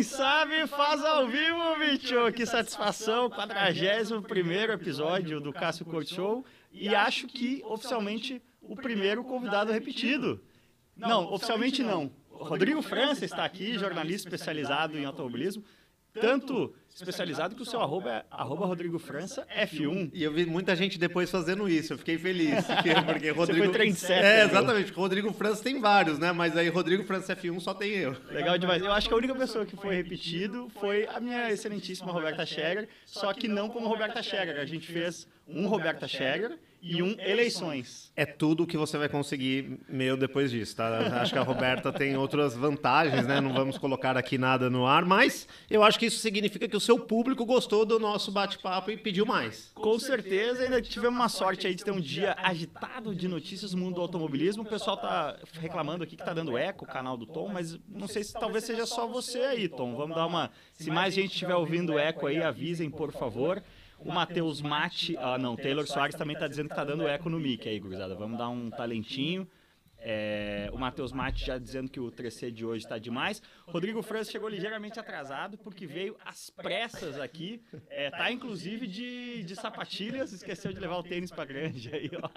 Quem sabe faz ao vivo, bicho! Que satisfação! 41 episódio do Cássio Corte Show. E acho que oficialmente o primeiro convidado repetido. Não, oficialmente não. Rodrigo França está aqui, jornalista especializado em automobilismo tanto especializado que o seu arroba é arroba Rodrigo França F1. E eu vi muita gente depois fazendo isso, eu fiquei feliz. Porque Rodrigo... Você foi trendsetter. É, exatamente, Rodrigo França tem vários, né? Mas aí Rodrigo França F1 só tem eu. Legal demais. Eu acho que a única pessoa que foi repetido foi a minha excelentíssima Roberta Scherer, só que não como Roberta Scherer. A gente fez um Roberta Scherer e um eleições. É tudo que você vai conseguir meu depois disso, tá? Acho que a Roberta tem outras vantagens, né? Não vamos colocar aqui nada no ar, mas eu acho que isso significa que o seu público gostou do nosso bate-papo e pediu mais. Com certeza, ainda tivemos uma sorte aí de ter um dia agitado de notícias no mundo do automobilismo. O pessoal tá reclamando aqui que tá dando eco o canal do Tom, mas não sei se talvez seja só você aí, Tom. Vamos dar uma. Se mais gente estiver ouvindo eco aí, avisem, por favor. O Matheus Mate, ah não, Taylor Soares também está dizendo que está dando eco no mic aí, gurizada. Vamos dar um talentinho. É, o Matheus Mate já dizendo que o 3C de hoje está demais. Rodrigo França chegou ligeiramente atrasado porque veio às pressas aqui. É, tá inclusive de, de sapatilhas, esqueceu de levar o tênis para grande aí, ó.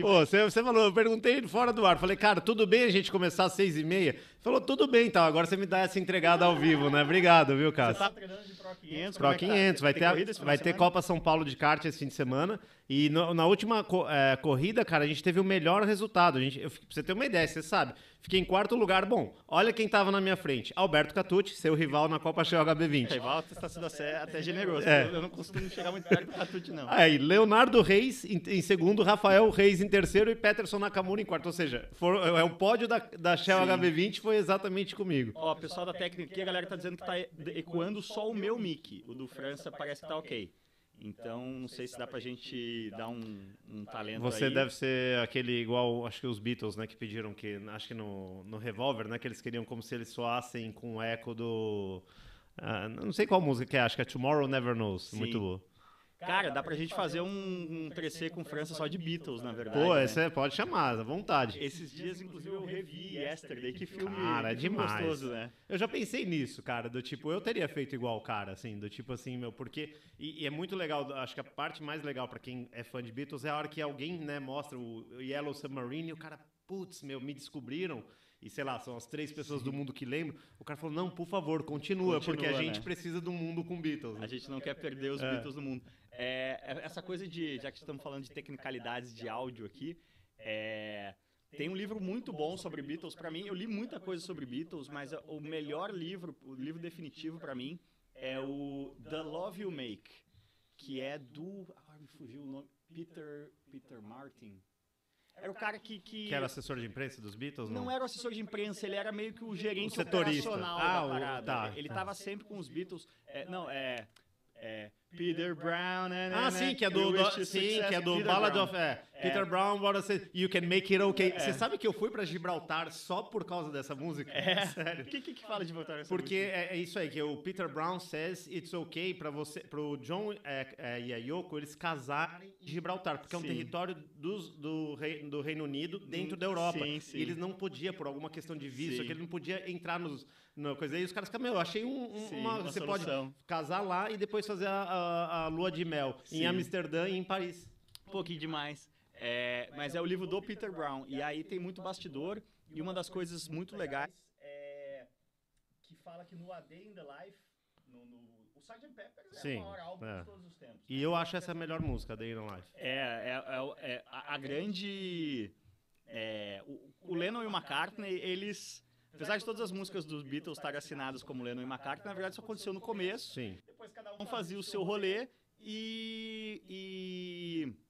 Pô, você, você falou, eu perguntei fora do ar. Falei, cara, tudo bem a gente começar às seis e meia? Falou, tudo bem, então. Agora você me dá essa entregada ao vivo, né? Obrigado, viu, Cássio? Você tá treinando de Pro 500? Pro 500. Vai, ter, vai ter Copa São Paulo de kart esse fim de semana. E no, na última é, corrida, cara, a gente teve o melhor resultado. A gente, eu, pra você ter uma ideia, você sabe. Fiquei em quarto lugar. Bom, olha quem tava na minha frente. Alberto Catucci, seu rival na Copa Shell HB20. Rival está sendo até generoso. É. Eu não costumo chegar muito perto do Catucci, não. Aí, Leonardo Reis em, em, segundo, Rafael Reis em terceiro e Peterson Nakamura em quarto. Ou seja, for, é o pódio da, da Shell Sim. HB20 foi exatamente comigo. Ó, pessoal da técnica aqui, a galera tá dizendo que tá ecoando só o meu mic. O do França parece que tá ok. Então, não sei se dá pra gente dar um, um talento Você aí. deve ser aquele igual, acho que os Beatles, né, que pediram que, acho que no, no Revolver, né, que eles queriam como se eles soassem com o eco do... Uh, não sei qual música que é, acho que é Tomorrow Never Knows, Sim. muito boa. Cara, dá pra gente fazer um, um 3C com França só de Beatles, na verdade. Pô, né? esse é, pode chamar, à vontade. Esses dias, inclusive, eu revi Yesterday, que filme, cara, é demais. gostoso, né? Eu já pensei nisso, cara, do tipo, eu teria feito igual o cara, assim, do tipo assim, meu, porque... E, e é muito legal, acho que a parte mais legal para quem é fã de Beatles é a hora que alguém, né, mostra o Yellow Submarine e o cara, putz, meu, me descobriram e sei lá, são as três pessoas do mundo que lembram, o cara falou: não, por favor, continua, continua porque a gente né? precisa de um mundo com Beatles. Né? A gente não quer perder os é. Beatles no mundo. É, é, essa coisa de, já que estamos falando de tecnicalidades de áudio aqui, é, tem um livro muito bom sobre Beatles. Para mim, eu li muita coisa sobre Beatles, mas o melhor livro, o livro definitivo para mim, é o The Love You Make, que é do. Ah, me fugiu o nome. Peter, Peter Martin. Era o cara que, que. Que era assessor de imprensa dos Beatles? Não, não era o assessor de imprensa, ele era meio que o gerente o setorista. operacional ah, da parada. O, tá, ele estava tá. sempre com os Beatles. É, não, é. É, Peter Brown. Né, ah, sim, que é do, do sim, que é do Peter Ballad Brown. of é, Peter é. Brown, what say, You Can Make It Okay. É. Você sabe que eu fui para Gibraltar só por causa dessa música? É. Sério. O que, que, que fala de Gibraltar? Porque é, é, isso aí que o Peter Brown says it's okay para você, pro John é, é, e a Yoko eles casarem em Gibraltar, porque sim. é um território dos, do, rei, do Reino Unido dentro da Europa. Sim, sim. E eles não podiam por alguma questão de visto, que ele não podia entrar nos no coisa aí, os caras ficam, meu, achei um, um, Sim, uma, uma, Você solução. pode casar lá e depois fazer a, a, a lua de mel Sim. em Amsterdã e em Paris. Um pouquinho demais. É, mas é o livro do Peter Brown. E aí tem muito bastidor. E uma das coisas muito legais é que fala que no A Day in the Life, no, no o Sgt. Pepper é Sim, o maior álbum é. de todos os tempos. E eu acho essa a melhor música, A Day in the Life. É, é, é, é a, a, grande... É, o, o Lennon e o McCartney, eles Apesar de todas as músicas dos Beatles estarem assinadas como Lennon e McCartney, na verdade isso aconteceu no começo. Sim. Depois cada um fazia o seu rolê e... e...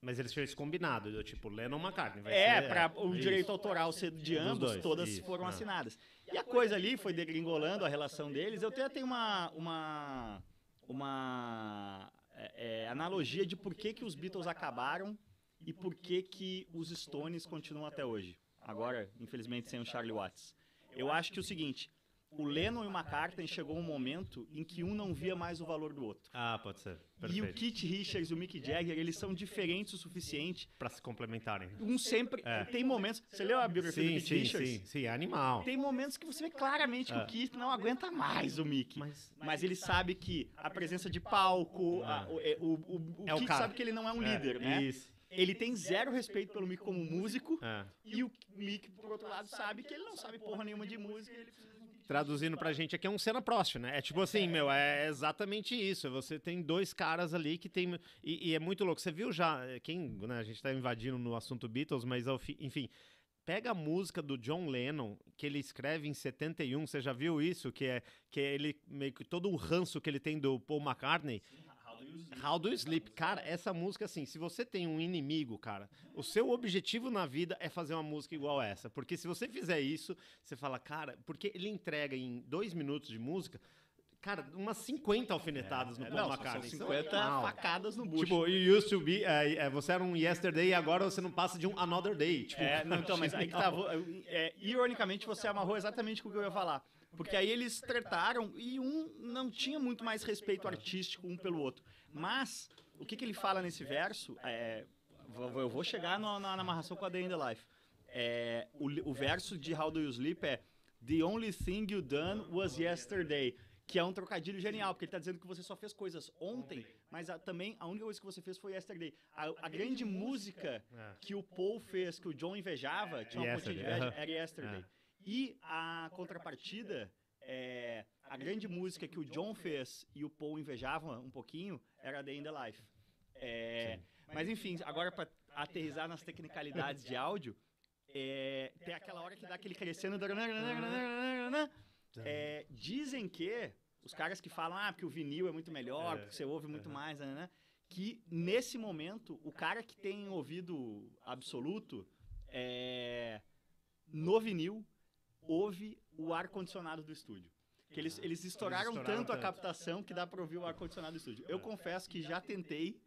Mas eles tinham isso combinado, tipo, Lennon McCartney. Vai é, ser, para o direito autoral ser de ambos, dois, todas isso, foram é. assinadas. E a coisa ali foi degringolando a relação deles. Eu até tenho uma, uma, uma é, é, analogia de por que, que os Beatles acabaram e por que, que os Stones continuam até hoje. Agora, infelizmente, sem o Charlie Watts. Eu acho que é o seguinte, o Lennon e o McCartney chegou um momento em que um não via mais o valor do outro. Ah, pode ser. Perfeito. E o Keith Richards e o Mick Jagger, eles são diferentes o suficiente para se complementarem. Um sempre é. tem momentos. Você leu a biografia sim, do Keith sim, Richards? Sim, sim, é animal. Tem momentos que você vê claramente que é. o Keith não aguenta mais o Mick, mas, mas ele sabe que a presença de palco, a, o, é, o, o, o, é Keith sabe que ele não é um é, líder, né? Isso ele tem zero respeito pelo Mick como músico é. e o Mick, por outro lado, sabe que ele não sabe porra nenhuma de música. Ele Traduzindo pra gente aqui é um cena próxima, né? É tipo assim, meu, é exatamente isso. Você tem dois caras ali que tem. E, e é muito louco. Você viu já. Quem. Né, a gente tá invadindo no assunto Beatles, mas enfim. Pega a música do John Lennon, que ele escreve em 71, você já viu isso? Que é, que é ele meio que todo o ranço que ele tem do Paul McCartney. Sim How Do You Sleep? Cara, essa música, assim, se você tem um inimigo, cara, o seu objetivo na vida é fazer uma música igual essa. Porque se você fizer isso, você fala, cara, porque ele entrega em dois minutos de música. Cara, umas 50 alfinetadas é, no Paul McCartney. São 50 é facadas no bucho. Tipo, you used to be, é, você era um yesterday e agora você não passa de um another day. Tipo, é, não, então, mas aí que tá, é, ironicamente você amarrou exatamente com o que eu ia falar. Porque aí eles tretaram e um não tinha muito mais respeito artístico um pelo outro. Mas, o que, que ele fala nesse verso? É, eu vou chegar no, na, na amarração com a Day in the Life. É, o, o verso de How Do You Sleep é The only thing you done was yesterday que é um trocadilho genial, porque ele está dizendo que você só fez coisas ontem, mas a, também a única coisa que você fez foi Yesterday. A, a grande música é. que o Paul fez, que o John invejava, tinha uma pontinha de inveja, era Yesterday. É. E a contrapartida é, a grande música que o John fez e o Paul invejavam um pouquinho era The in the Life. É, mas enfim, agora para aterrizar nas tecnicalidades de áudio, é, tem aquela hora que dá aquele crescendo. É, dizem que os caras que falam ah, que o vinil é muito melhor, porque você ouve muito mais, né? Que nesse momento, o cara que tem ouvido absoluto é, no vinil ouve o ar-condicionado do estúdio. Que eles, eles estouraram, eles estouraram tanto, tanto, a captação que dá para ouvir o ar-condicionado do estúdio. Eu confesso que já tentei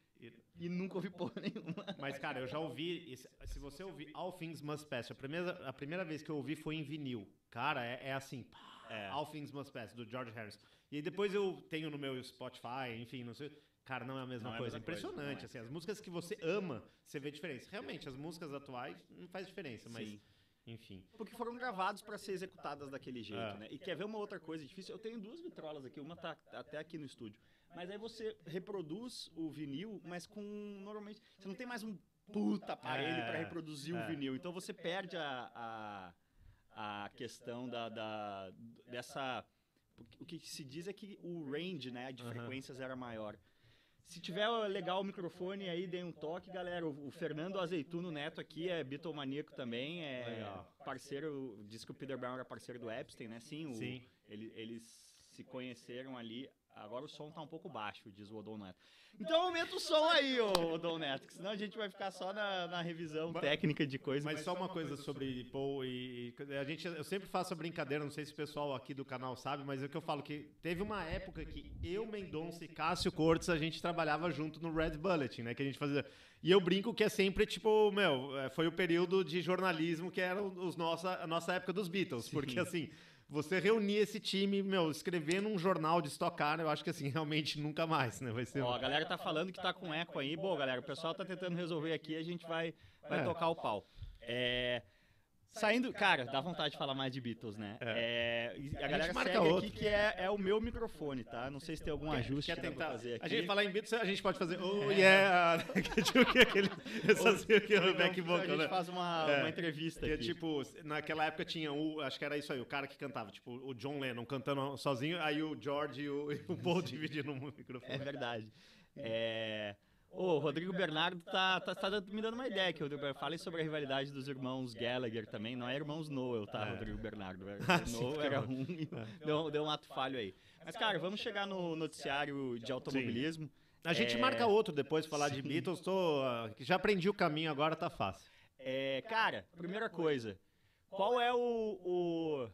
e nunca ouvi porra nenhuma. Mas, cara, eu já ouvi. Se você ouvir All Things Must Pass, a primeira, a primeira vez que eu ouvi foi em vinil. Cara, é, é assim. É. All Things Must Pass, do George Harrison. E depois eu tenho no meu Spotify, enfim, não sei. Cara, não é a mesma não coisa. É a mesma Impressionante, coisa, é. assim. As músicas que você ama, você vê diferença. Realmente, as músicas atuais não faz diferença, mas. Sim. Enfim. Porque foram gravados para ser executadas daquele jeito, é. né? E quer ver uma outra coisa difícil? Eu tenho duas vitrolas aqui, uma tá até aqui no estúdio. Mas aí você reproduz o vinil, mas com normalmente você não tem mais um puta aparelho é. para reproduzir é. o vinil. Então você perde a, a, a questão da, da dessa o que se diz é que o range, né, de frequências era maior. Se tiver legal o microfone aí, dê um toque, galera. O, o Fernando Azeituno Neto aqui é bitomaníaco também, é legal. parceiro, diz que o Peter Brown era parceiro do Epstein, né? Sim, o, Sim. Ele, eles se conheceram ali Agora o som tá um pouco baixo, diz o Odon Neto. Então aumenta o som aí, ô Odon Neto, que senão a gente vai ficar só na, na revisão mas, técnica de coisas. Mas, mas só uma coisa, coisa sobre Paul e, e, a gente, eu sempre faço a brincadeira, não sei se o pessoal aqui do canal sabe, mas é o que eu falo que teve uma época que eu, Mendonça e Cássio Cortes a gente trabalhava junto no Red Bulletin, né, que a gente fazia. E eu brinco que é sempre tipo, meu, é, foi o período de jornalismo que era os nossa, a nossa época dos Beatles, Sim. porque assim, você reunir esse time, meu, escrever num jornal de Stock Car, eu acho que assim, realmente nunca mais, né? Vai ser. Ó, a galera tá falando que tá com eco aí. Bom, galera, o pessoal tá tentando resolver aqui, a gente vai, vai é. tocar o pau. É. Saindo, cara, dá vontade de falar mais de Beatles, né? É. é a, a galera marca segue outro. aqui que é, é o meu microfone, tá? Não sei se tem algum ajuste quer, que tentar fazer aqui. A gente falar em Beatles, a gente pode fazer oh é. yeah, tipo aquele, essas, aquele back vocal, A gente né? faz uma, é. uma entrevista que, aqui. tipo, naquela época tinha o, acho que era isso aí, o cara que cantava, tipo, o John Lennon cantando sozinho, aí o George e o, e o Paul dividindo o microfone. É verdade. É... Ô, o Rodrigo Bernardo tá, tá, tá, me dando uma ideia o Rodrigo Falem sobre a rivalidade dos irmãos Gallagher também. Não é irmãos Noel, tá, é. Rodrigo Bernardo? Ah, Noel era um e é. deu, deu um ato falho aí. Mas, cara, vamos chegar no noticiário de automobilismo. Sim. A gente é... marca outro depois falar Sim. de Beatles. Tô, já aprendi o caminho, agora tá fácil. É, cara, primeira coisa. Qual é o, o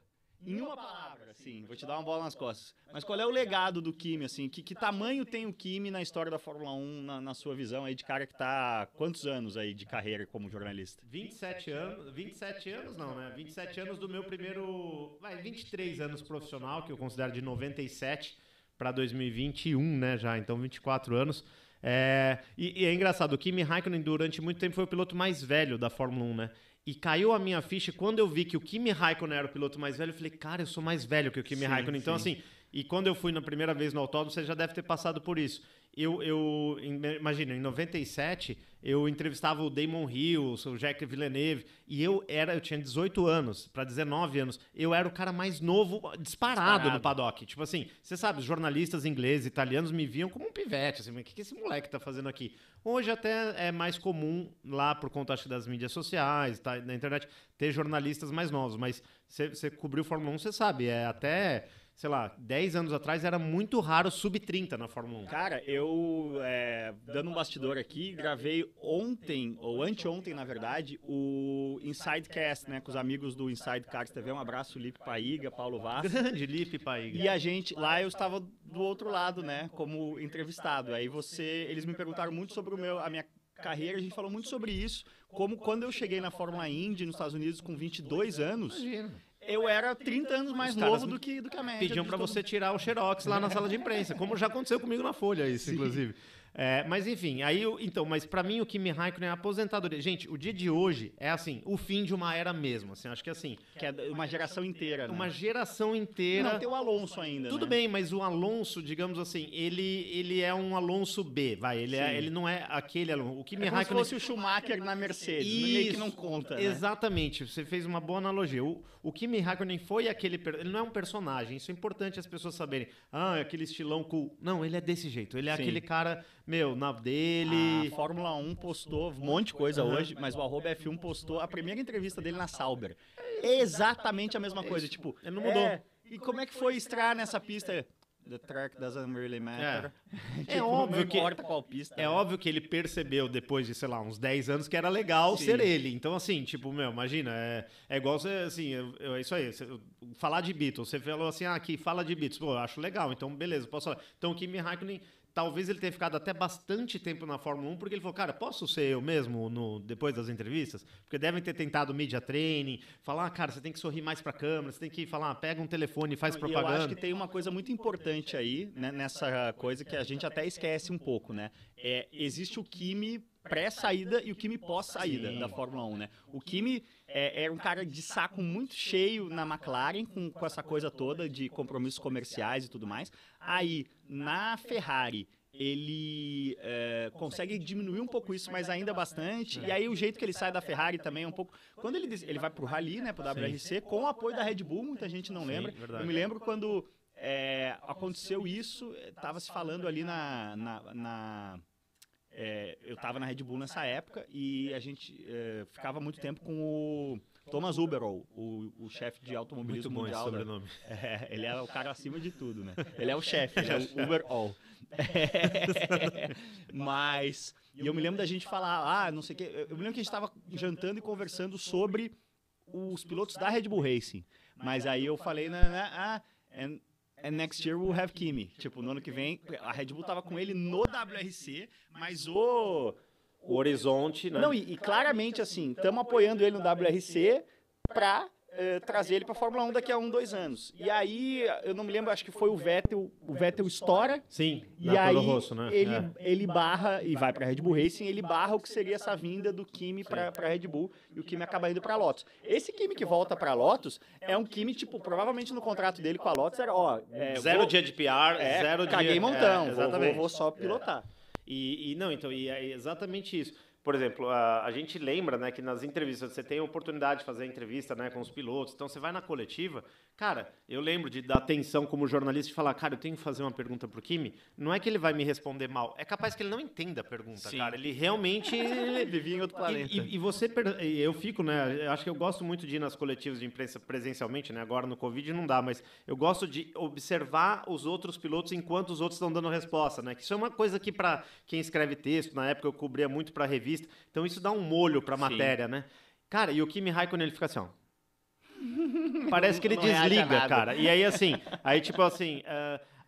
Em uma palavra, sim, vou te dar uma bola nas costas. Mas qual é o legado do Kimi, assim? Que, que tamanho tem o Kimi na história da Fórmula 1, na, na sua visão aí de cara que tá quantos anos aí de carreira como jornalista? 27 anos, 27 anos não, né? 27 anos do meu primeiro, vai, 23 anos profissional, que eu considero de 97 para 2021, né, já, então 24 anos. É, e, e, é engraçado, o Kimi Raikkonen durante muito tempo foi o piloto mais velho da Fórmula 1, né? E caiu a minha ficha quando eu vi que o Kimi Raikkonen era o piloto mais velho. Eu falei, cara, eu sou mais velho que o Kimi sim, Raikkonen. Então, sim. assim, e quando eu fui na primeira vez no autódromo, você já deve ter passado por isso. Eu, eu imagina, em 97, eu entrevistava o Damon Hill, o Jack Villeneuve, e eu era, eu tinha 18 anos para 19 anos. Eu era o cara mais novo disparado, disparado, no paddock. Tipo assim, você sabe, os jornalistas ingleses, italianos me viam como um pivete, assim, o que, que esse moleque tá fazendo aqui? Hoje até é mais comum lá por conta acho, das mídias sociais, tá, na internet, ter jornalistas mais novos, mas você cobriu Fórmula 1, você sabe, é até sei lá, 10 anos atrás era muito raro sub-30 na Fórmula 1. Cara, eu, é, dando um bastidor aqui, gravei ontem, ou anteontem, na verdade, o Insidecast, né, com os amigos do Inside Cars TV. Um abraço, Lipe Paiga, Paulo Vaz. Grande Lipe Paiga. E a gente, lá eu estava do outro lado, né, como entrevistado. Aí você, eles me perguntaram muito sobre o meu, a minha carreira, a gente falou muito sobre isso, como quando eu cheguei na Fórmula Indy nos Estados Unidos com 22 anos, Imagina eu era 30 anos mais novo do que, do que a média. Pediam para você tirar o xerox lá na sala de imprensa, como já aconteceu comigo na Folha, isso, Sim. inclusive. É, mas enfim, aí então, mas para mim o Kimi Raikkonen é a aposentadoria. Gente, o dia de hoje é assim, o fim de uma era mesmo, assim, acho que assim, que é uma geração inteira, né? Uma geração inteira. Não, tem o Alonso ainda, Tudo né? bem, mas o Alonso, digamos assim, ele ele é um Alonso B, vai, ele é, ele não é aquele Alonso. O Kimi é Raikkonen se fosse o Schumacher na Mercedes, Isso, meio que não conta, né? Exatamente, você fez uma boa analogia. O, o Kimi Raikkonen foi aquele, ele não é um personagem, isso é importante as pessoas saberem. Ah, é aquele estilão cool. Não, ele é desse jeito, ele é Sim. aquele cara meu, na dele. A Fórmula 1 postou um monte de coisa uhum. hoje, mas o arroba F1 postou a primeira entrevista dele na Sauber. Exatamente a mesma coisa, tipo, ele não mudou. É, e como é que foi estrear nessa pista? The track doesn't really matter. É, tipo, é óbvio que pista, É né? óbvio que ele percebeu depois de, sei lá, uns 10 anos que era legal Sim. ser ele. Então assim, tipo, meu, imagina, é, é igual você assim, é isso aí, você, falar de Beatles, você falou assim, ah, aqui fala de Beatles. Pô, eu acho legal. Então beleza, posso falar. Então o Kimi Raikkonen talvez ele tenha ficado até bastante tempo na Fórmula 1, porque ele falou, cara, posso ser eu mesmo no, depois das entrevistas? Porque devem ter tentado media training, falar, ah, cara, você tem que sorrir mais para a câmera, você tem que falar, pega um telefone e faz Não, propaganda. eu acho que tem uma coisa muito importante aí, né, nessa coisa que a gente até esquece um pouco, né? É, existe o Kimi pré-saída e o Kimi pós-saída da Fórmula 1, né? O Kimi é, era um cara de saco muito cheio na McLaren, com, com essa coisa toda de compromissos comerciais e tudo mais. Aí, na Ferrari, ele é, consegue diminuir um pouco isso, mas ainda bastante. E aí o jeito que ele sai da Ferrari também é um pouco. Quando ele, ele vai para o Rally, né, para o WRC, com o apoio da Red Bull, muita gente não lembra. Sim, Eu me lembro quando é, aconteceu isso, estava se falando ali na, na, na é, eu estava na Red Bull nessa época e a gente é, ficava muito tempo com o Thomas Uberall, o, o chefe de automobilismo muito bom mundial. Esse É, ele é o cara acima de tudo, né? Ele é o chefe, ele é o Uberall. É, mas, e eu me lembro da gente falar, ah, não sei o quê. Eu me lembro que a gente estava jantando e conversando sobre os pilotos da Red Bull Racing. Mas aí eu falei, né, né ah, and And next year we'll have Kimi. Tipo, no ano que vem, a Red Bull tava com ele no WRC, mas o. O horizonte, né? Não, e, e claramente, assim, estamos apoiando ele no WRC para eh, trazer ele para a Fórmula 1 daqui a um, dois anos. E aí, eu não me lembro, acho que foi o Vettel, o Vettel estoura. Sim, e aí Rosso, né? ele, é. ele barra, e vai para a Red Bull Racing, ele barra o que seria essa vinda do Kimi para a Red Bull, e o Kimi acaba indo para a Lotus. Esse Kimi que volta para a Lotus é um Kimi, tipo, provavelmente no contrato dele com a Lotus era, ó... É, zero vou, dia de PR, é, zero caguei dia... montão, é, exatamente. Vou, vou, vou só pilotar. E, e, não, então, e é exatamente isso por exemplo, a, a, gente lembra né, que nas entrevistas você tem a oportunidade de fazer entrevista né, com os pilotos, então você vai na coletiva. Cara, eu lembro de dar atenção como jornalista e falar, cara, eu tenho que fazer uma pergunta pro Kimi. Não é que ele vai me responder mal, é capaz que ele não entenda a pergunta, Sim. cara. Ele realmente. Vivia em outro planeta. E, e, e você. Eu fico, né? Eu acho que eu gosto muito de ir nas coletivas de imprensa presencialmente, né? Agora no Covid não dá, mas eu gosto de observar os outros pilotos enquanto os outros estão dando resposta, né? Que isso é uma coisa que, para quem escreve texto, na época eu cobria muito para revista então isso dá um molho para a matéria, né? Cara, e o Kimi Raikkonen ele fica assim, ó. Parece que ele Não a desliga, cara. E aí, assim, aí tipo assim,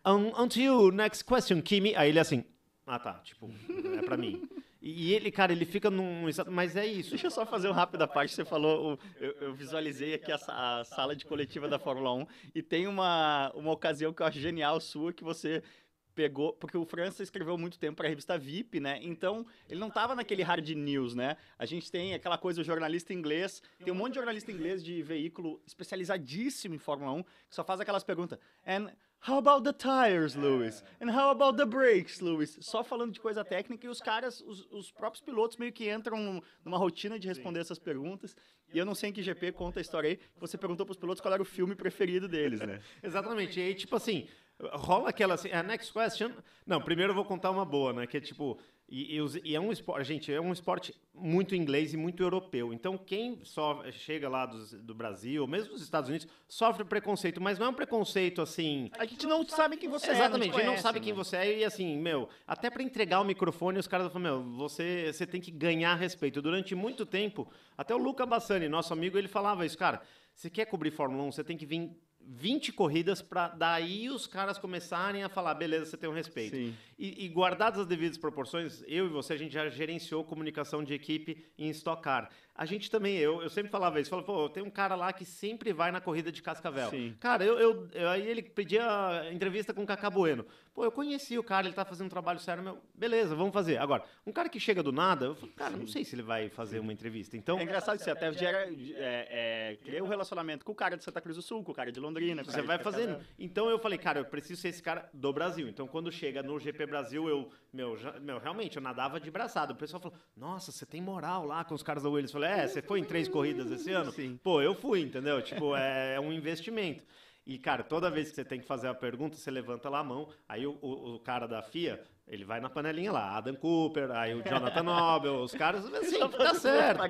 uh, um, to you, next question, Kimi. Aí ele assim, ah tá, tipo, é pra mim. E, ele, cara, ele fica num. Mas é isso. Deixa eu só fazer uma rápida parte. Você falou, eu, eu visualizei aqui a, a sala de coletiva da Fórmula 1 e tem uma, uma ocasião que eu acho genial sua que você pegou, porque o França escreveu muito tempo para a revista VIP, né? Então, ele não tava naquele hard news, né? A gente tem aquela coisa, o jornalista inglês, tem um monte de jornalista inglês de veículo especializadíssimo em Fórmula 1, que só faz aquelas perguntas. And how about the tires, Lewis? And how about the brakes, Lewis? Só falando de coisa técnica e os caras, os, os próprios pilotos meio que entram numa rotina de responder essas perguntas. E eu não sei em que GP conta a história aí, você perguntou pros pilotos qual era o filme preferido deles, né? Exatamente. E aí, tipo assim, rola aquela assim, a next question. Não, primeiro eu vou contar uma boa, né? Que é tipo. E, e é um esporte, gente, é um esporte muito inglês e muito europeu. Então, quem só chega lá dos- do Brasil, mesmo dos Estados Unidos, sofre preconceito, mas não é um preconceito assim. A gente não sabe quem você é. Exatamente, te a gente não sabe né? quem você é e assim, meu, até para entregar o microfone, os caras falam, meu, você, você tem que ganhar respeito. Durante muito tempo, até o Luca Bassani, nosso amigo, ele falava isso, cara, você quer cobrir Fórmula 1, você tem que vir 20 corridas para daí os caras começarem a falar, beleza, você tem um respeito. Sim. E, e guardadas as devidas proporções, eu e você, a gente já gerenciou comunicação de equipe em Stock Car. A gente também, eu, eu sempre falava isso, falava, pô, tem um cara lá que sempre vai na corrida de Cascavel. Sim. Cara, eu, eu, eu- aí ele pedia entrevista com o Cacá Bueno. Pô, eu conheci o cara, ele tá fazendo um trabalho sério, meu, beleza, vamos fazer. Agora, um cara que chega do nada, eu falo, cara, não sei se ele vai fazer uma entrevista. Então, É engraçado que você até gera, é, é, cria um relacionamento com o cara de Santa Cruz do Sul, com o cara de Londrina. Você vai fazendo. Então eu falei, cara, eu preciso ser esse cara do Brasil. Então quando chega no GP Brasil, eu, meu, já- meu realmente, eu nadava de braçada. O pessoal falou, nossa, você tem moral lá com os caras da Williams. Eu falei, é, você foi em três corridas esse ano? Sim. Pô, eu fui, entendeu? Tipo, é, é um investimento. E, cara, toda vez que você tem que fazer a pergunta, você levanta lá a mão, aí o, o- o cara da FIA, ele vai na panelinha lá, Adam Cooper, aí o Jonathan Nobel, os caras, assim, Só tá certo.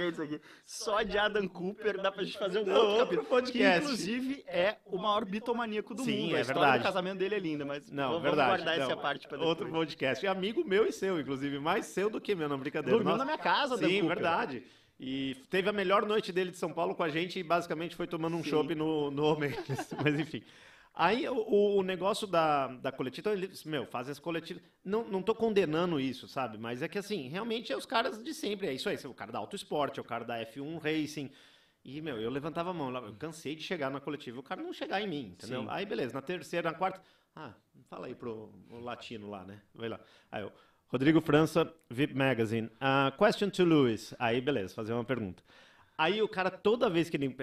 Só de Adam Cooper dá pra gente fazer um Não, outro outro podcast. Que, inclusive, é o maior bitomaníaco do Sim, mundo. é a história verdade. do casamento dele é linda, mas Não, vamos verdade. guardar não. essa parte pra depois. Outro podcast. Amigo meu e seu, inclusive. Mais seu do que meu, não brincadeira. Dormiu Nossa. na minha casa, Dan Sim, Cooper. verdade. E teve a melhor noite dele de São Paulo com a gente e basicamente foi tomando um Sim. chopp no, no Homelis. Mas enfim. Aí o, o negócio da, da coletiva, então eles, meu, fazem as coletivas. Não, não tô condenando isso, sabe? Mas é que assim, realmente é os caras de sempre. É isso aí, o cara da Auto Esporte, é o cara da F1 Racing. E, meu, eu levantava a mão eu cansei de chegar na coletiva, o cara não chegar em mim, entendeu? Sim. Aí, beleza, na terceira, na quarta, ah, fala aí pro o latino lá, né? Vai lá. Aí eu, Rodrigo França, VIP Magazine. Uh, question to Lewis. Aí, beleza, fazer uma pergunta. Aí o cara, toda vez que ele.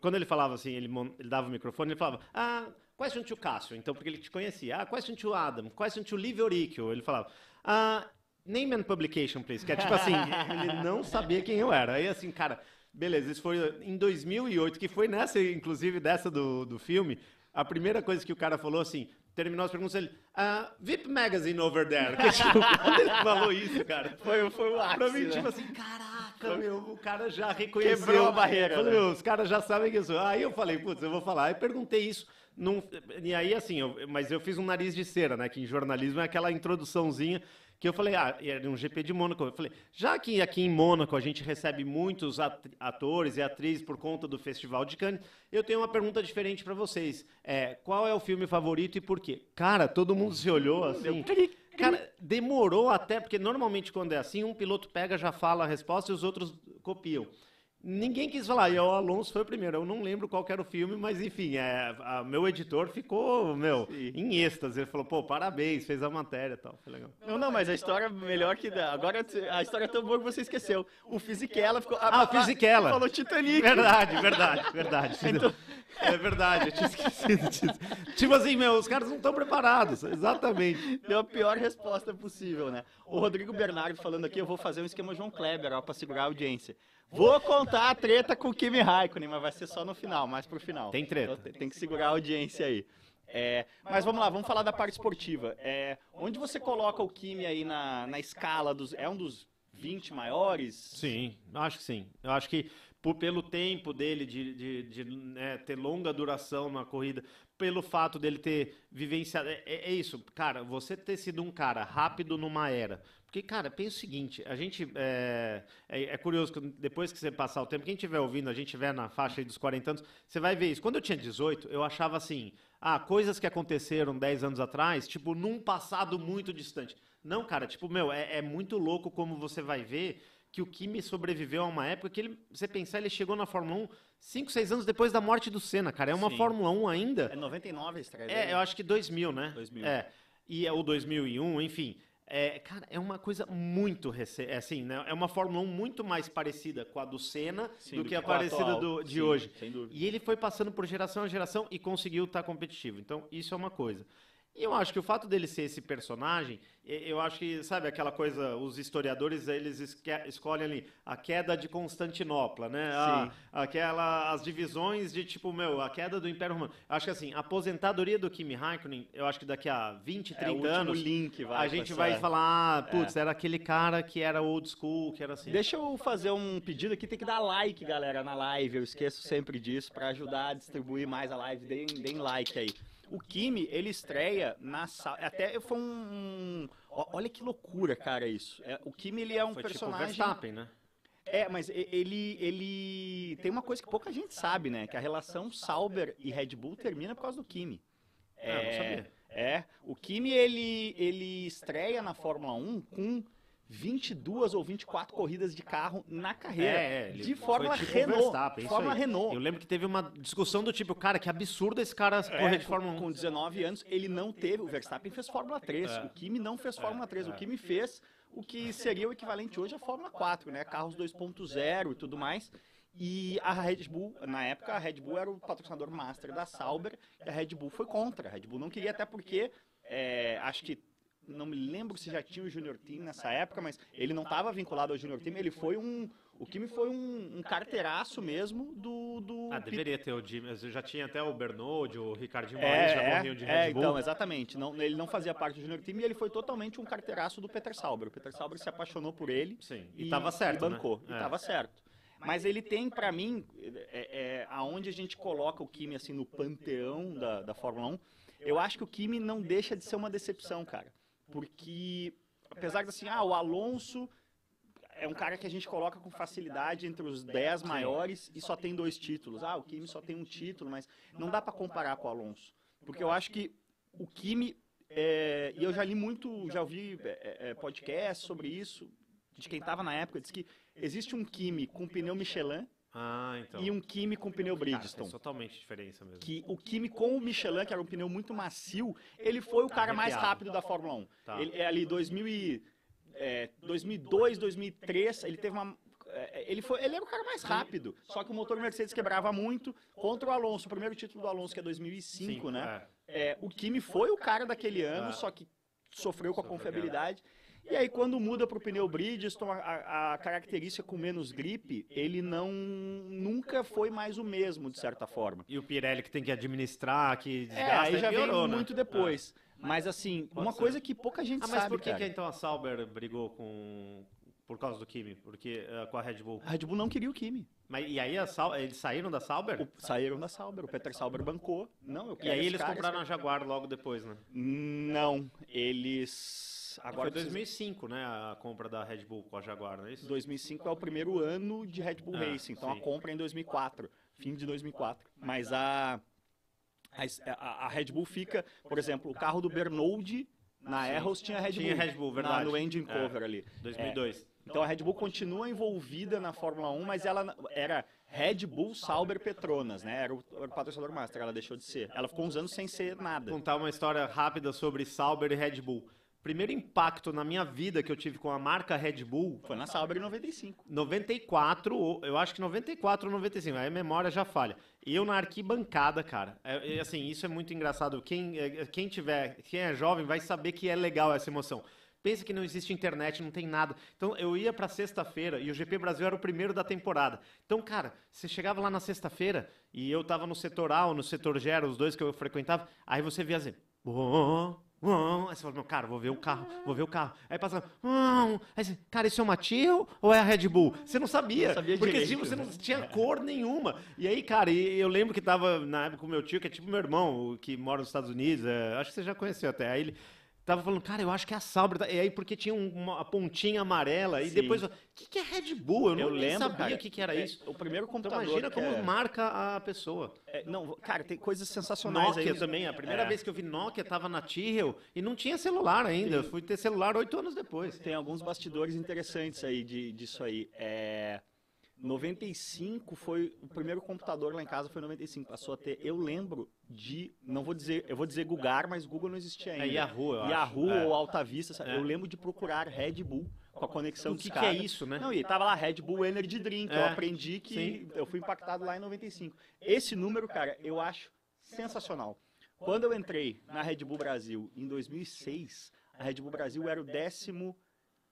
Quando ele falava assim, ele, ele dava o microfone, ele falava, ah, question to Cássio. Então, porque ele te conhecia. Ah, question to Adam. Question to Livio Oricchio. Ele falava, ah, name and publication, please. Que é tipo assim, ele não sabia quem eu era. Aí assim, cara, beleza, isso foi em 2008, que foi nessa, inclusive, dessa do, do filme. A primeira coisa que o cara falou assim, terminou as perguntas, ele, ah, VIP Magazine over there. Que, tipo, quando ele falou isso, cara, Foi, foi o ápice, Pra mim, né? tipo assim, caraca, meu, o cara já reconheceu. Quebrou a barreira, Falei, né? os caras já sabem que eu sou. Aí eu falei, putz, eu vou falar. Aí perguntei isso. E aí, assim, eu- mas eu fiz um nariz de cera, né? Que em jornalismo é aquela introduçãozinha que eu falei, ah, era um GP de Mônaco. Eu falei, já que aqui em Mônaco a gente recebe muitos at- atores e atrizes por conta do Festival de Cannes, eu tenho uma pergunta diferente pra vocês. É, qual é o filme favorito e por quê? Cara, todo mundo se olhou assim. Cara, demorou até, porque normalmente quando é assim, um piloto pega, já fala a resposta e os outros copiam. Ninguém quis falar, e o Alonso foi o primeiro. Eu não lembro qual que era o filme, mas enfim, é, a- meu editor ficou, meu, Sim. em êxtase. Ele falou, pô, parabéns, fez a matéria e tal. Foi legal. Não, não, mas a história é melhor que dá. Agora a história é tão boa que você esqueceu. O Fisichella ficou. Ah, o Fisichella. Falou Titanic. Verdade, verdade, verdade. Então- É verdade, eu tinha esquecido disso. Tipo assim, meu, os caras não estão preparados. Exatamente. Deu a pior resposta possível, né? O Rodrigo Bernardo falando aqui, eu vou fazer um esquema João Kleber, ó, pra segurar a audiência. Vou contar a treta com o Kimi Raikkonen, mas vai ser só no final, mais pro final. Tem treta. Então, tem- que segurar a audiência aí. É, mas vamos lá, vamos falar da parte esportiva. É, onde você coloca o Kimi aí na, na escala dos. É um dos 20 maiores? Sim, acho que sim. Eu acho que por, pelo tempo dele de, de, de, né, ter longa duração na corrida, pelo fato dele ter vivenciado. É, é, é, isso, cara, você ter sido um cara rápido numa era. Porque, cara, pensa o seguinte: a gente. É, é, é curioso, que depois que você passar o tempo, quem estiver ouvindo, a gente estiver na faixa dos 40 anos, você vai ver isso. Quando eu tinha 18, eu achava assim. Ah, coisas que aconteceram 10 anos atrás, tipo, num passado muito distante. Não, cara, tipo, meu, é, é muito louco como você vai ver que o Kimi sobreviveu a uma época que ele, você pensar, ele chegou na Fórmula 1 5, 6 anos depois da morte do Senna, cara. É uma Sim. Fórmula 1 ainda. É 99 a estreia. É, eu acho que 2000, né? 2000. É. E é o 2001, enfim. É, cara, é uma coisa muito recente, é assim, né? É uma Fórmula 1 muito mais parecida com a do Senna Sim, do, do, que, a parecida do, de Sim, hoje. E ele foi passando por geração a geração e conseguiu estar competitivo. Então, isso é uma coisa. E eu acho que o fato dele ser esse personagem, eu acho que, sabe, aquela coisa, os historiadores, eles escolhem ali a queda de Constantinopla, né? A, aquela, as divisões de, tipo, meu, a queda do Império Romano. Acho que, assim, a aposentadoria do Kimi Raikkonen, eu acho que daqui a 20, 30 é, anos, link vai a gente vai falar, ah, putz, é. era aquele cara que era old school, que era assim. Deixa eu fazer um pedido aqui, tem que dar like, galera, na live, eu esqueço sempre disso, para ajudar a distribuir mais a live, deem, deem like aí. O Kimi, ele estreia na sala. Até foi um. Olha que loucura, cara, isso. É, o Kimi, ele é um foi tipo personagem. Tipo Verstappen, né? É, mas ele, ele tem uma coisa que pouca gente sabe, né? Que a relação Sauber e Red Bull termina por causa do Kimi. É, é não sabia. É, o Kimi ele, ele estreia na Fórmula 1 com 22 ou 24 corridas de carro na carreira. É, de forma tipo Renault. forma Renault. Eu lembro que teve uma discussão do tipo, cara, que absurdo esse cara é, correr de Fórmula 1. Com 19 anos, ele não teve. O Verstappen fez Fórmula 3. É. O Kimi não fez Fórmula 3. O Kimi fez o que seria o equivalente hoje à Fórmula 4, né? Carros 2.0 e tudo mais. E a Red Bull, na época, a Red Bull era o patrocinador master da Sauber e a Red Bull foi contra. A Red Bull não queria, até porque é, acho que não me lembro se já tinha o Junior Team nessa época, mas ele não estava vinculado ao Junior Team, ele foi um. O Kimi foi um, um carteiraço mesmo do, do. Ah, deveria ter o Jimmy. Já tinha até o Bernard, o Ricardinho é, já morriam de Red é, Bull. Então, exatamente. Não, ele não fazia parte do Junior Team e ele foi totalmente um carteiraço do Peter Sauber. O Peter Sauber se apaixonou por ele. Sim, e estava certo. E bancou. Né? E estava é. certo. Mas ele tem, para mim, é, é, aonde a gente coloca o Kimi assim no panteão da, da Fórmula 1, eu acho que o Kimi não deixa de ser uma decepção, cara porque apesar de assim, ah, o Alonso é um cara que a gente coloca com facilidade entre os 10 maiores e só tem dois títulos. Ah, o Kimi só tem um título, mas não dá para comparar com o Alonso. Porque eu acho que o Kimi, é, e eu já li muito, já ouvi é, é, podcast sobre isso, de quem estava na época, diz que existe um Kimi com pneu Michelin ah, então. E um Kimi com pneu Bridgestone. Cara, totalmente diferença mesmo. Que o Kimi com o Michelin, que era um pneu muito macio, ele foi o tá cara mais rápido da Fórmula 1. Tá. Ele é ali 2000 e, é, 2002, 2003, ele teve uma é, ele, foi, ele era o cara mais rápido, só que o motor Mercedes quebrava muito contra o Alonso. O primeiro título do Alonso, que é 2005, Sim, né? É. É, o Kimi foi o cara daquele ano, é. só que sofreu com a confiabilidade. E aí, quando muda para o pneu Bridgestone, a, a, característica com menos gripe, ele não nunca foi mais o mesmo, de certa forma. E o Pirelli que tem que administrar, que desgasta, é, aí já piorou, né? muito depois. É. Mas assim, Pode uma ser. coisa que pouca gente ah, mas sabe, por que, que então a Sauber brigou com por causa do Kimi? Porque uh, com a Red Bull? A Red Bull não queria o Kimi. Mas e aí Sau eles saíram da Sauber? O, saíram da Sauber. O Peter Sauber bancou. Não, eu quero E aí eles compraram a Jaguar logo depois, né? Não, eles Agora foi 2005, né? A compra da Red Bull com a Jaguar, não é isso? 2005 é o primeiro ano de Red Bull ah, Racing. Então sim. a compra é em 2004, fim de 2004. Mas a, a, a Red Bull fica, por exemplo, o carro do Bernoulli na Arrows tinha Red Bull. Tinha Red Bull, verdade. Na, no engine é, cover é, ali. 2002. É. Então a Red Bull continua envolvida na Fórmula 1, mas ela era Red Bull Sauber Petronas, né? Era o, era o patrocinador master, ela deixou de ser. Ela ficou uns anos sem ser nada. Vou contar uma história rápida sobre Sauber e Red Bull primeiro impacto na minha vida que eu tive com a marca Red Bull foi na Sauber em 95. 94, eu acho que 94 ou 95, aí a memória já falha. Eu na arquibancada, cara. É, é, assim, isso é muito engraçado. Quem, é, quem tiver, quem é jovem vai saber que é legal essa emoção. Pensa que não existe internet, não tem nada. Então eu ia para sexta-feira e o GP Brasil era o primeiro da temporada. Então, cara, você chegava lá na sexta-feira e eu tava no setor A ou no setor G, os dois que eu frequentava, aí você via assim, oh, Aí você fala, cara, vou ver o carro, vou ver o carro. Aí passa, aí você, cara, isso é uma Tyrrell ou é a Red Bull? Você não sabia, não sabia porque direito, você não tinha cor nenhuma. E aí, cara, eu lembro que tava na época com o meu tio, que é tipo meu irmão, que mora nos Estados Unidos, é, acho que você já conheceu até. Aí ele Tava falando, cara, eu acho que é a Sauber. E aí, porque tinha uma pontinha amarela. E Sim. depois, o que, que é Red Bull? Eu, eu não lembro, sabia cara, o que, que era é, isso. O primeiro computador. Então, imagina como é... marca a pessoa. É, não, cara, tem coisas sensacionais Nokia aí. também. A primeira é. vez que eu vi Nokia tava na Tyrrell e não tinha celular ainda. Eu fui ter celular oito anos depois. Tem alguns bastidores interessantes aí de, disso aí. É. 95 foi o primeiro computador lá em casa foi 95 passou a ter eu lembro de não vou dizer eu vou dizer Google mas Google não existia ainda é Yahoo eu Yahoo acho. ou Alta Vista é. eu lembro de procurar Red Bull com a conexão o que, que é isso né não e tava lá Red Bull Energy Drink é. eu aprendi que Sim. eu fui impactado lá em 95 esse número cara eu acho sensacional quando eu entrei na Red Bull Brasil em 2006 a Red Bull Brasil era o décimo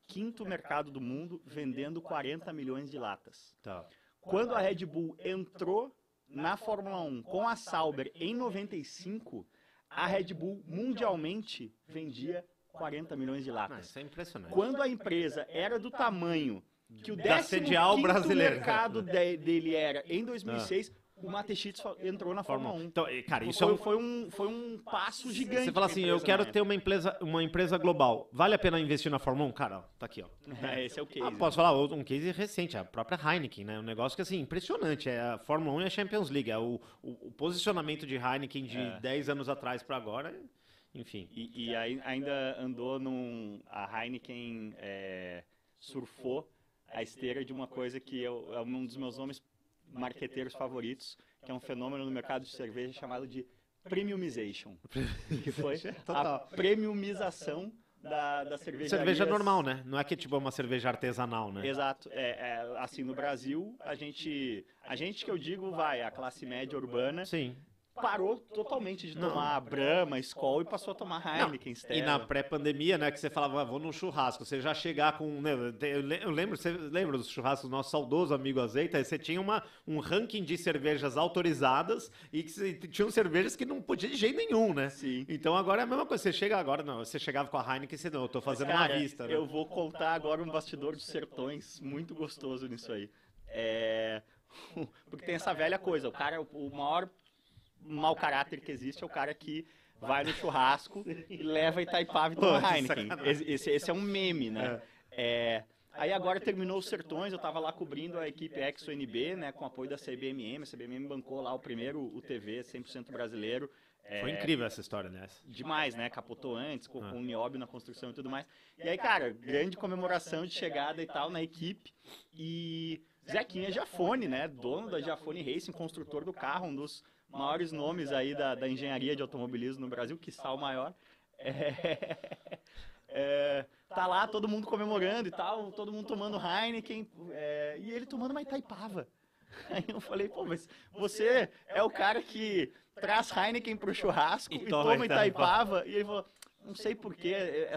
quinto mercado do mundo, vendendo 40 milhões de latas. Tá. Quando a Red Bull entrou na Fórmula 1 com a Sauber em 95, a Red Bull mundialmente vendia 40 milhões de latas. Isso é impressionante. Quando a empresa era do tamanho que o décimo mercado dele era em 2006, ah o Matechitz entrou na Fórmula 1. Então, cara, isso foi, é um... foi, um, foi um passo gigante. Você fala assim, eu quero ter uma empresa, uma empresa global. Vale a pena investir na Fórmula 1? Cara, tá aqui, ó. É, esse é o case. Ah, posso falar um case recente, a própria Heineken, né? Um negócio que, assim, impressionante. É a Fórmula 1 e a Champions League. É o, o, o posicionamento de Heineken de é. 10 anos atrás para agora, enfim. E, e aí, ainda andou num... A Heineken é, surfou a esteira de uma coisa que eu, é um dos meus nomes marqueteiros favoritos, que é um fenômeno no mercado de cerveja chamado de premiumization, que foi a premiumização da, da cerveja. Cerveja normal, né? Não é que tipo é uma cerveja artesanal, né? Exato. É, é, assim, no Brasil, a gente, a gente que eu digo, vai, a classe média urbana, Sim parou totalmente de tomar não. Brahma, Skol e passou a tomar Heineken, Stella. E na pré-pandemia, né, que você falava, ah, vou num churrasco, você já chegar com... Né, eu lembro, você lembra dos churrascos do nosso saudoso amigo Azeita? Você tinha uma, um ranking de cervejas autorizadas e que tinham cervejas que não podia de jeito nenhum, né? Sim. Então agora é a mesma coisa, você chega agora, não, você chegava com a Heineken e você, não, eu tô fazendo cara, uma vista. Né? Eu vou contar agora um bastidor dos sertões muito gostoso nisso aí. É... Porque tem essa velha coisa, o cara, o maior mau caráter que existe é o cara que vai no churrasco e leva Itaipava e toma Heineken. Esse, esse, é um meme, né? É, aí agora terminou os Sertões, eu estava lá cobrindo a equipe ExoNB, né, com apoio da CBMM. A CBMM bancou lá o primeiro UTV 100% brasileiro. É, Foi incrível essa história, né? Demais, né? Capotou antes, com, ah. com o nióbio na construção e tudo mais. E aí, cara, grande comemoração de chegada e tal na equipe. E Zequinha Jafone, né? Dono da Jafone Racing, construtor do carro, um dos maiores nomes aí da, da engenharia de automobilismo no Brasil, que está o maior. É, é, tá lá todo mundo comemorando e tal, todo mundo tomando Heineken, é, e ele tomando uma Itaipava. Aí eu falei, pô, mas você é o cara que traz Heineken pro churrasco e, e toma Itaipava. E ele falou, não sei porquê,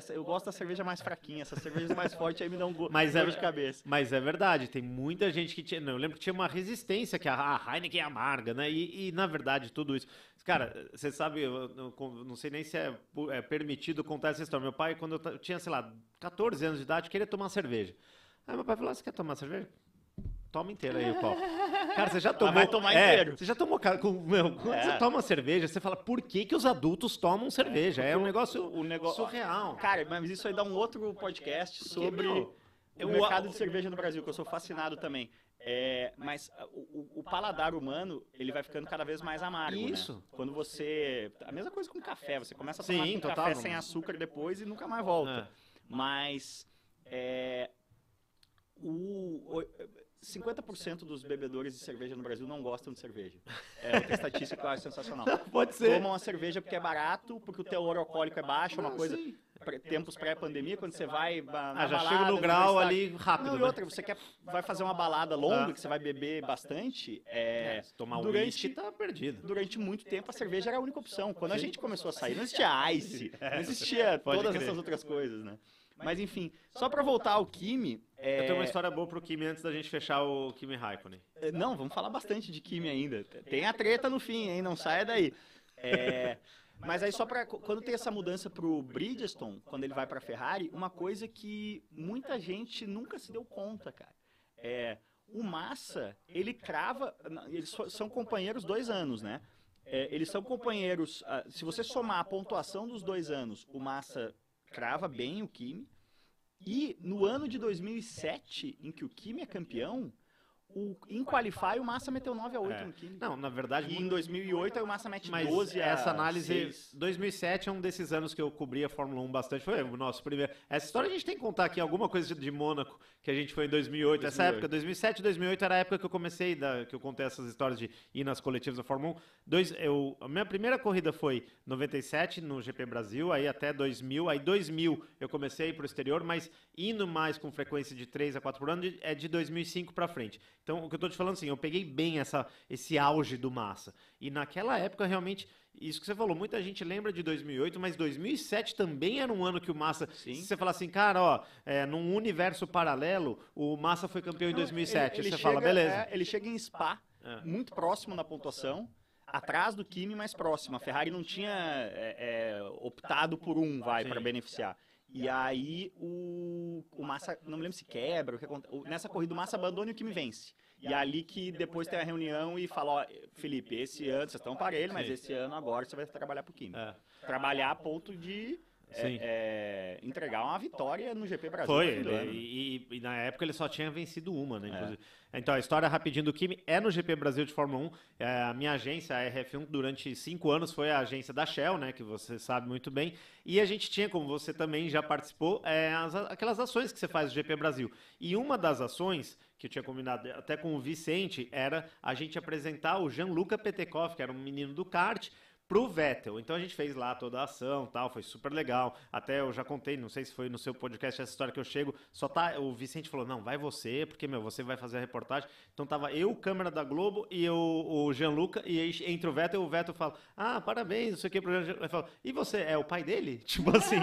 eu gosto da cerveja mais fraquinha, essas cervejas mais fortes aí me dão gosto mas é, de cabeça. Mas é verdade, tem muita gente que tinha. Não, eu lembro que tinha uma resistência que a Heineken é amarga, né? E, e na verdade, tudo isso. Cara, você sabe, eu não sei nem se é, é, permitido contar essa história. Meu pai, quando eu tinha, sei lá, 14 anos de idade, queria tomar cerveja. Aí meu pai falou: ah, Você quer tomar cerveja? Toma inteiro aí o copo. Cara, você já tomou. vai tomar é, inteiro. Você já tomou, cara, com, meu, quando é. você toma cerveja, você fala, por que, que os adultos tomam cerveja? É, é um negócio o negócio surreal. Cara, mas isso aí dá um outro podcast sobre o mercado de cerveja no Brasil, que eu sou fascinado também. É, mas o, o, paladar humano, ele vai ficando cada vez mais amargo, né? Isso. Né? Quando você... A mesma coisa com café, você começa a tomar Sim, total, café sem açúcar depois e nunca mais volta. É. Mas... É, o, 50% dos bebedores de cerveja no Brasil não gostam de cerveja. É outra estatística que eu acho sensacional. Pode ser. Tomam a cerveja porque é barato, porque o teor alcoólico é baixo, é uma coisa... Tempos pré-pandemia, quando você vai na ah, já balada, chega no grau ali rápido. Não, e né? outra, você quer, vai fazer uma balada longa, que você vai beber bastante, é, é tomar durante, whisky tá perdido. Durante muito tempo a cerveja era a única opção. Quando a gente começou a sair, não existia ice, não existia todas essas outras coisas, né? Mas enfim, só para voltar ao Kimi. É... Eu tenho uma história boa pro Kimi antes da gente fechar o Kimi Raikkonen. É, não, vamos falar bastante de Kimi ainda. Tem a treta no fim, hein? Não saia daí. É... Mas aí só para quando tem essa mudança pro Bridgestone, quando ele vai para Ferrari, uma coisa que muita gente nunca se deu conta, cara. É, o Massa, ele crava, eles são companheiros dois anos, né? É, eles são companheiros, ah, se você somar a pontuação dos dois anos, o Massa crava bem o Kimi. E no ano de 2007, em que o Kimi é campeão, o, em Qualify, o Massa meteu 9 a 8 é. no Kimi. Não, na verdade... E em 2008, aí o Massa mete mas 12 a essa análise... 6. 2007 é um desses anos que eu cobri a Fórmula 1 bastante. Foi o nosso primeiro... Essa história a gente tem que contar aqui, alguma coisa de Mônaco, que a gente foi em 2008. 2008. Essa época, 2007 2008, era a época que eu comecei, da, que eu contei essas histórias de ir nas coletivas da Fórmula 1. Dois, eu, a minha primeira corrida foi 97, no GP Brasil, aí até 2000. Aí 2000 eu comecei a ir para o exterior, mas indo mais com frequência de 3 a 4 por ano, é de 2005 para frente. Então, o que eu estou te falando assim, eu peguei bem essa, esse auge do Massa. E naquela época, realmente, isso que você falou, muita gente lembra de 2008, mas 2007 também era um ano que o Massa. Sim. Se você falar assim, cara, ó, é, num universo paralelo, o Massa foi campeão Não, em 2007. Ele, ele você chega, fala, beleza. É, ele chega em Spa, é. muito próximo na pontuação atrás do Kimi, mais próximo. A Ferrari não tinha é, é, optado por um, vai, para beneficiar. E aí o, o Massa, não me lembro se quebra, o que acontece. Nessa corrida o Massa abandona e o Kimi vence. E é ali que depois tem a reunião e fala, ó, Felipe, esse ano vocês estão para ele, mas esse ano agora você vai trabalhar pro Kimi. É. Trabalhar a ponto de é, é, entregar uma vitória no GP Brasil. Foi, ele, e, e, na época ele só tinha vencido uma, né? É. Então, a história rapidinho do Kimi é no GP Brasil de Fórmula 1. É, a minha agência, a RF1, durante cinco anos foi a agência da Shell, né? Que você sabe muito bem. E a gente tinha, como você também já participou, é, as, aquelas ações que você faz no GP Brasil. E uma das ações que eu tinha combinado até com o Vicente era a gente apresentar o Gianluca Petekoff, que era um menino do kart, pro Vettel. Então a gente fez lá toda a ação, tal, foi super legal. Até eu já contei, não sei se foi no seu podcast essa história que eu chego, só tá, o Vicente falou: "Não, vai você, porque meu, você vai fazer a reportagem". Então tava eu, câmera da Globo e eu, o Gianluca e aí entre o Vettel, o Vettel fala: "Ah, parabéns, não sei o que pro "E você é o pai dele?" Tipo assim.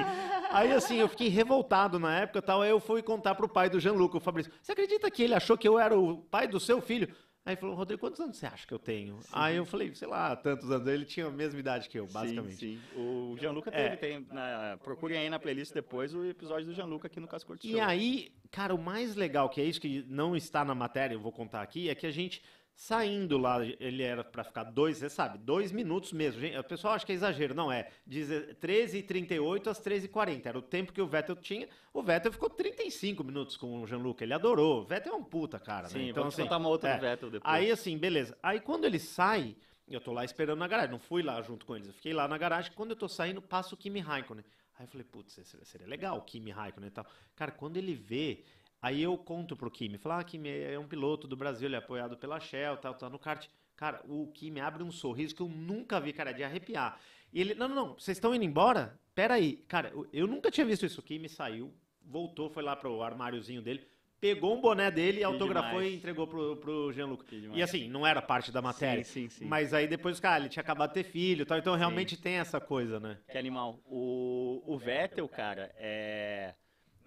aí assim, eu fiquei revoltado na época, tal, aí eu fui contar pro pai do Gianluca, o Fabrício. Você acredita que ele achou que eu era o pai do seu filho? Aí ele falou, Rodrigo, quantos anos você acha que eu tenho? Sim. Aí eu falei, sei lá, tantos anos. Ele tinha a mesma idade que eu, basicamente. Sim, sim. O Gianluca teve, é. tem, na, procurem aí na playlist depois o episódio do Gianluca aqui no Cascorto E aí, cara, o mais legal que é isso, que não está na matéria, eu vou contar aqui, é que a gente Saindo lá, ele era para ficar dois, você sabe, dois minutos mesmo. O pessoal acha que é exagero, não é. De 13h38 às 13h40. Era o tempo que o Vettel tinha. O Vettel ficou 35 minutos com o Jean-Luc. Ele adorou. O Vettel é um puta, cara. Sim, né? então, assim, contar uma outra é, do Vettel depois. Aí, assim, beleza. Aí, quando ele sai, eu tô lá esperando na garagem. Não fui lá junto com eles. Eu fiquei lá na garagem. Quando eu tô saindo, passa o Kimi Raikkonen. Aí eu falei, putz, seria legal o Kimi Raikkonen e tal. Cara, quando ele vê Aí eu conto pro Kimi, falo, ah, Kimi é um piloto do Brasil, ele é apoiado pela Shell, tal, tá no kart. Cara, o Kimi abre um sorriso que eu nunca vi, cara, de arrepiar. E ele, não, não, não, vocês estão indo embora? Pera aí. Cara, eu, eu, nunca tinha visto isso. O Kimi saiu, voltou, foi lá pro armáriozinho dele, pegou um boné dele, autografou demais. e entregou pro, pro Jean-Luc. E assim, não era parte da matéria. Sim, sim, sim. Mas aí depois, cara, ele tinha acabado de ter filho e tal, então realmente sim. tem essa coisa, né? Que animal. O, o Vettel, cara, é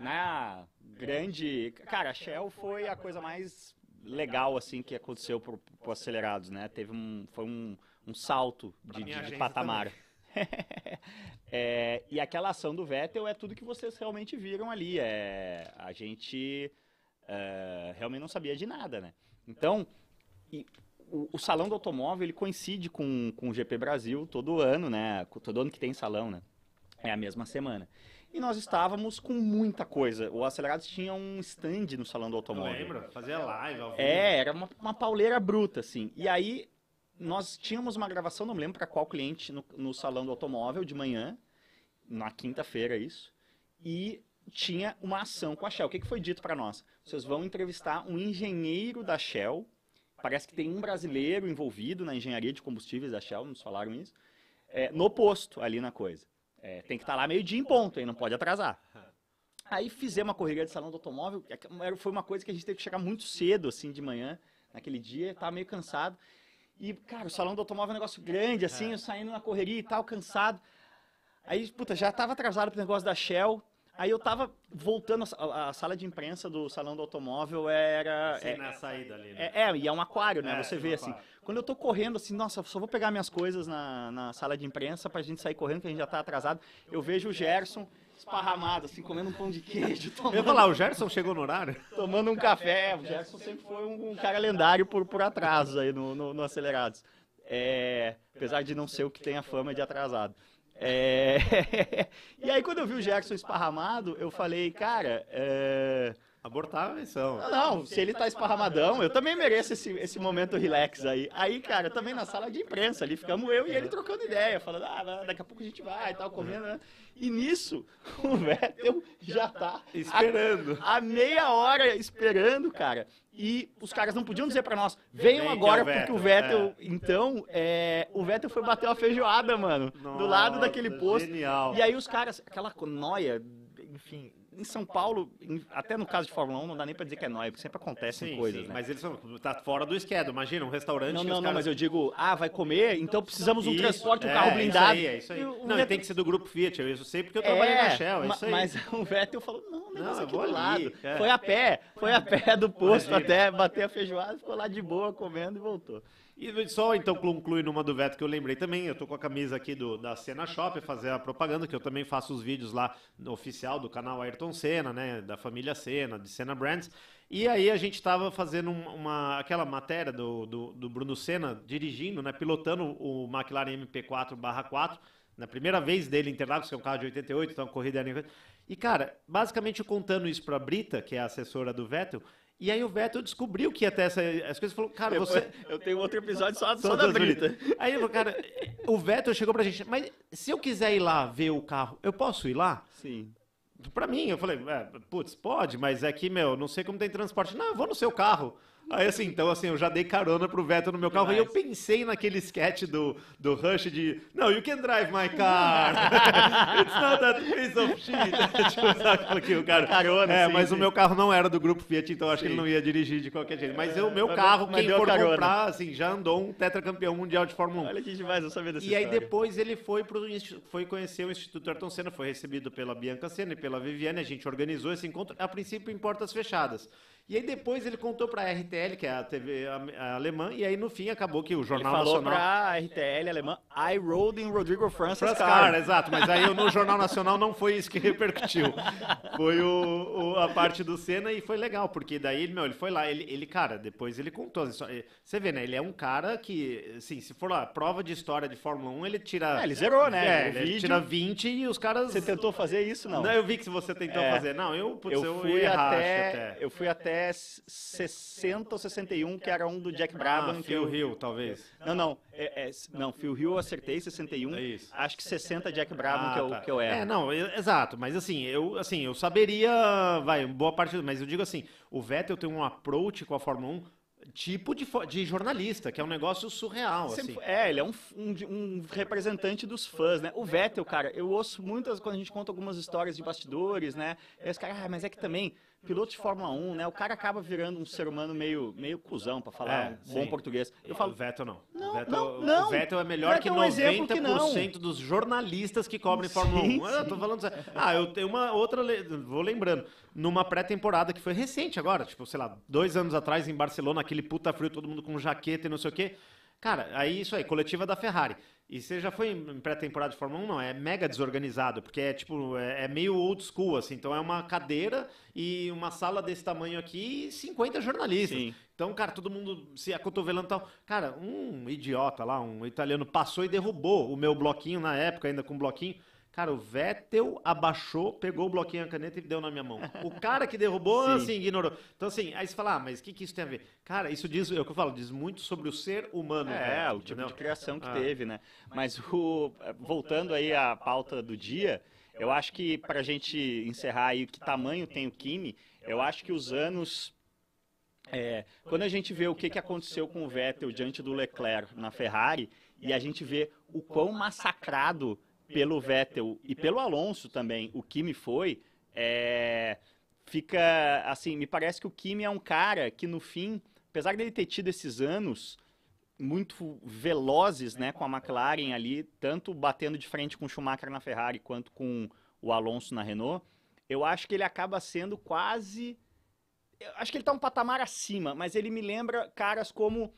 na grande. Cara, a Shell foi a coisa mais legal assim que aconteceu para o acelerados, né? Teve um foi um, um salto de, de, de patamar. é, e aquela ação do Vettel é tudo que vocês realmente viram ali. É, a gente é, realmente não sabia de nada, né? Então, e, o, o, salão do automóvel ele coincide com, com o GP Brasil todo ano, né? Todo ano que tem salão, né? É a mesma semana. E nós estávamos com muita coisa. O Acelerados tinha um stand no salão do automóvel. Lembra? Fazia live. Ao É, era uma, uma pauleira bruta, assim. E aí nós tínhamos uma gravação, não me lembro para qual cliente, no, no salão do automóvel de manhã, na quinta-feira isso, e tinha uma ação com a Shell. O que, que foi dito para nós? Vocês vão entrevistar um engenheiro da Shell, parece que tem um brasileiro envolvido na engenharia de combustíveis da Shell, nos falaram isso, é, no posto ali na coisa. É, tem que estar tá lá meio dia em ponto, hein? Não pode atrasar. Aí fizemos uma corrida de salão do automóvel. É foi uma coisa que a gente teve que chegar muito cedo, assim, de manhã, naquele dia. Tava meio cansado. E, cara, o salão do automóvel é um negócio grande, assim, eu saindo na correria e tal, cansado. Aí, puta, já tava atrasado pro negócio da Shell. Aí eu tava voltando, a, a, sala de imprensa do Salão do Automóvel era... Sim, é, na saída ali, né? É, é, e é um aquário, né? É, Você vê assim. Quando eu tô correndo, assim, nossa, só vou pegar minhas coisas na, na sala de imprensa pra gente sair correndo, que a gente já tá atrasado. Eu vejo o Gerson esparramado, assim, comendo um pão de queijo. Tomando... Eu ia falar, o Gerson chegou no horário? Tomando um café. O Gerson sempre foi um, um cara lendário por, por atrasos aí no, no, no Acelerados. É, apesar de não ser o que tem a fama de atrasado. É... e aí, quando eu vi o Jackson esparramado, eu falei, cara. É... Abortar a missão. Não, se ele tá esparramadão, eu também mereço esse, esse momento relax aí. Aí, cara, também na sala de imprensa ali, ficamos eu e ele trocando ideia, falando, ah, daqui a pouco a gente vai e tal, comendo, né? E nisso, o Vettel já tá esperando. A, a meia hora esperando, cara. E os caras não podiam dizer para nós, venham agora, é o porque o Vettel. É. Então, é, o Vettel foi bater uma feijoada, mano. Nossa, do lado daquele posto. Genial. E aí os caras, aquela noia, enfim, em São Paulo, em, até no caso de Fórmula 1, não dá nem pra dizer que é nóia, porque sempre acontecem sim, coisas, sim, né? Mas eles são, tá fora do schedule, imagina, um restaurante... Não, não, não, mas eu digo, ah, vai comer, então precisamos um transporte, um é, carro blindado. Isso aí, é isso aí. não, Vettel... tem que ser do grupo Fiat, eu sei porque eu trabalho é, na Shell, é isso aí. Mas o Vettel falou, não, não, aqui do ali, lado. É. Foi a pé, foi a pé do posto até bater a feijoada, ficou lá de boa comendo e voltou. E só então concluir numa do Veto que eu lembrei também, eu tô com a camisa aqui do, da Cena Shop, fazer a propaganda, que eu também faço os vídeos lá no oficial do canal Ayrton Senna, né, da família Senna, de Senna Brands. E aí a gente estava fazendo uma, aquela matéria do, do, do, Bruno Senna dirigindo, né, pilotando o McLaren MP4/4, na primeira vez dele em Interlagos, que é um carro de 88, então a corrida era... E cara, basicamente contando isso para Brita, que é a assessora do Vettel, e aí o Vettel descobriu que ia ter essa, as coisas falou, cara, você. Eu tenho outro episódio só, só da Brita. Aí falou, cara, o Vettel chegou pra gente, mas se eu quiser ir lá ver o carro, eu posso ir lá? Sim. Pra mim, eu falei, é, putz, pode, mas é que, meu, não sei como tem transporte. Não, eu vou no seu carro. Aí assim, então assim, eu já dei carona pro Vettel no meu carro Demais. e eu pensei naquele sketch do, do Rush de No, you can drive my car. It's not that piece of shit. tipo, sabe que o cara. Carona, é, sim, mas sim. o meu carro não era do grupo Fiat, então acho sim. que ele não ia dirigir de qualquer jeito. Mas o meu carro, mas quem for carona. comprar, assim, já andou um tetracampeão mundial de Fórmula 1. Olha que demais, eu sabia dessa E aí depois ele foi pro foi conhecer o Instituto Ayrton Senna, foi recebido pela Bianca Senna e pela Viviane, a gente organizou esse encontro, a princípio em portas fechadas. E aí depois ele contou para a RTL, que é a TV alemã, e aí no fim acabou que o Jornal ele falou Nacional... para a RTL alemã, I rode in Rodrigo Francis, Francis car. car. Exato, mas aí no Jornal Nacional não foi isso que repercutiu. Foi o, o, a parte do Senna e foi legal, porque daí, meu, ele foi lá, ele, ele cara, depois ele contou. Você vê, né, ele é um cara que, assim, se for lá, prova de história de Fórmula 1, ele tira... É, ele zerou, né? É, ele vídeo... tira 20 e os caras... Você tentou fazer isso, não? Não, eu vi que você tentou é. fazer. Não, eu, putz, eu, eu fui até, até, Eu fui até 60 ou 61, que era um do Jack Brabham. Ah, Phil Hill, talvez. Não, não. É, é, não, Phil Hill eu acertei, 61. É isso. Acho que 60 Jack Brabham ah, que, eu, tá. que eu era. É, não, eu, exato. Mas assim eu, assim, eu saberia, vai, boa parte, mas eu digo assim, o Vettel tem um approach com a Fórmula 1 tipo de, de jornalista, que é um negócio surreal, Sempre, assim. É, ele é um, um, um, representante dos fãs, né? O Vettel, cara, eu ouço muitas, quando a gente conta algumas histórias de bastidores, né? E os caras, ah, mas é que também piloto de Fórmula 1, né? O cara acaba virando um ser humano meio, meio cuzão, para falar é, um bom português. Eu falo, o Vettel não. Não, Vettel, não, não. O Vettel é melhor Vettel que 90% é um que dos jornalistas que cobrem Fórmula 1. Sim. Eu tô falando Ah, eu tenho uma outra, vou lembrando, numa pré-temporada que foi recente agora, tipo, sei lá, dois anos atrás em Barcelona, aquele puta frio, todo mundo com jaqueta e não sei o quê. Cara, aí isso aí, coletiva da Ferrari. E você já foi em pré-temporada de Fórmula 1? Não, é mega desorganizado, porque é tipo, é, é, meio old school, assim. Então é uma cadeira e uma sala desse tamanho aqui e 50 jornalistas. Sim. Então, cara, todo mundo se acotovelando e tal. Cara, um idiota lá, um italiano, passou e derrubou o meu bloquinho na época, ainda com bloquinho. Cara, o Vettel abaixou, pegou o bloquinho, a caneta e deu na minha mão. O cara que derrubou, assim, ignorou. Então, assim, aí você fala, ah, mas o que, que isso tem a ver? Cara, isso diz, é o que eu falo, diz muito sobre o ser humano. É, o tipo de criação que ah. teve, né? Mas, o, voltando aí à pauta do dia, eu acho que para a gente encerrar aí que tamanho tem o Kimi, eu acho que os anos é, quando a gente vê o que, que aconteceu com o Vettel diante do Leclerc na Ferrari e a gente vê o quão massacrado pelo Vettel e pelo Alonso também, o Kimi foi, é, fica assim, me parece que o Kimi é um cara que no fim, apesar dele ter tido esses anos muito velozes, né, com a McLaren ali, tanto batendo de frente com o Schumacher na Ferrari quanto com o Alonso na Renault, eu acho que ele acaba sendo quase. Eu acho que ele tá um patamar acima, mas ele me lembra caras como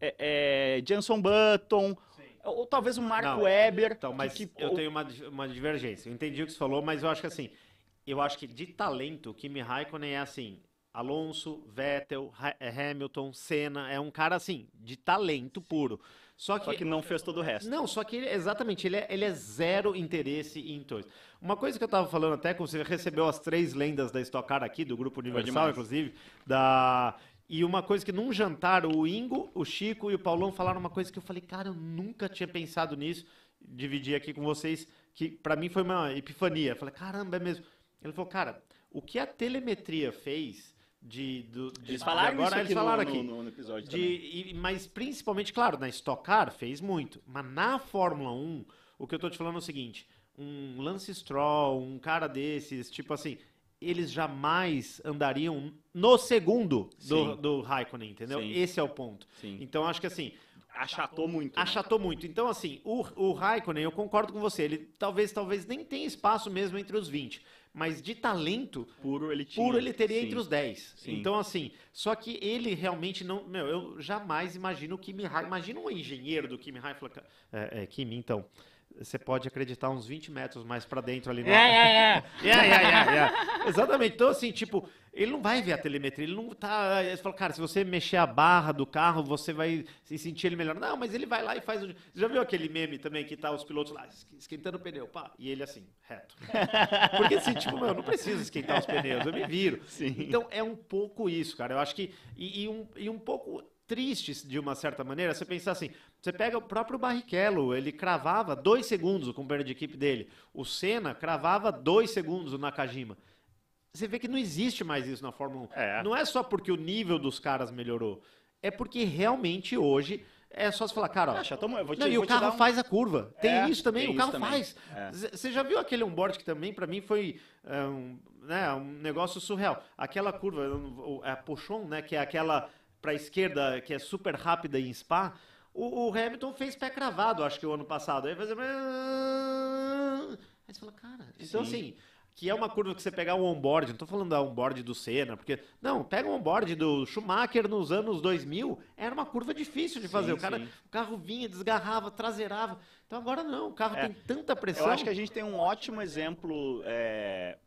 é, é, Jenson Button. Ou talvez o Marco Não, Weber. Então, mas que, que, eu tenho uma, uma divergência. Eu entendi o que você falou, mas eu acho que assim, eu acho que de talento, o Kimi Raikkonen é assim. Alonso, Vettel, é, Hamilton, Senna, é um cara assim, de talento puro. Só que, só que, não fez todo o resto. Não, só que ele, exatamente, ele é, ele é zero interesse em toys. Uma coisa que eu tava falando até, você recebeu as três lendas da Stock Car aqui, do Grupo Universal, inclusive, da... E uma coisa que num jantar, o Ingo, o Chico e o Paulão falaram uma coisa que eu falei, cara, eu nunca tinha pensado nisso, dividir aqui com vocês, que para mim foi uma epifania. Eu falei, caramba, é mesmo. Ele falou, cara, o que a telemetria fez de, do, de eles falaram agora eles falaram no, aqui no, no episódio de, e, mas principalmente claro na Stock Car fez muito mas na Fórmula 1 o que eu tô te falando é o seguinte um Lance Stroll um cara desses tipo assim eles jamais andariam no segundo do, do Raikkonen entendeu Sim. esse é o ponto Sim. então acho que assim achatou muito né? achatou muito então assim o, o Raikkonen eu concordo com você ele talvez talvez nem tenha espaço mesmo entre os 20 mas de talento puro ele tinha. Puro ele teria Sim. entre os 10. Sim. Então, assim, só que ele realmente não. Meu, eu jamais imagino o Kimi Raikkonen. Imagina um engenheiro do Kimi Raikkonen. É, é, Kimi, então você pode acreditar uns 20 metros mais para dentro ali. No... É, é, é. yeah, yeah, yeah, Exatamente. Então, assim, tipo, ele não vai ver a telemetria, ele não tá. Ele fala, cara, se você mexer a barra do carro, você vai se sentir ele melhor. Não, mas ele vai lá e faz. Você já viu aquele meme também que tá os pilotos lá esquentando o pneu, pá, e ele assim, reto. Porque assim, tipo, meu, eu não preciso esquentar os pneus, eu me viro. Sim. Então é um pouco isso, cara. Eu acho que. E, e, um, e um pouco triste de uma certa maneira, você pensar assim, você pega o próprio Barrichello, ele cravava dois segundos o companheiro de equipe dele. O Senna cravava dois segundos o Nakajima. Você vê que não existe mais isso na Fórmula 1. É. Não é só porque o nível dos caras melhorou. É porque realmente hoje é só você falar, cara, ó, ah, tô, te, não, e o carro um... faz a curva. Tem é, isso também, tem o carro também. faz. É. Você já viu aquele onboard que também para mim foi é, um, né, um negócio surreal. Aquela curva, é a Pochon, né, que é aquela para a esquerda que é super rápida em Spa. O, o, Hamilton fez pé cravado, acho que o ano passado. Aí fazia. Aí você fala, cara. Então, Sim. assim, que é uma curva que você pegar um onboard, não estou falando da onboard do Senna, porque. Não, pega um onboard do Schumacher nos anos 2000, era uma curva difícil de fazer. Sim, o, cara, sim. o carro vinha, desgarrava, traseirava. Então agora não, o carro é, tem tanta pressão. Eu acho que a gente tem um ótimo exemplo. É,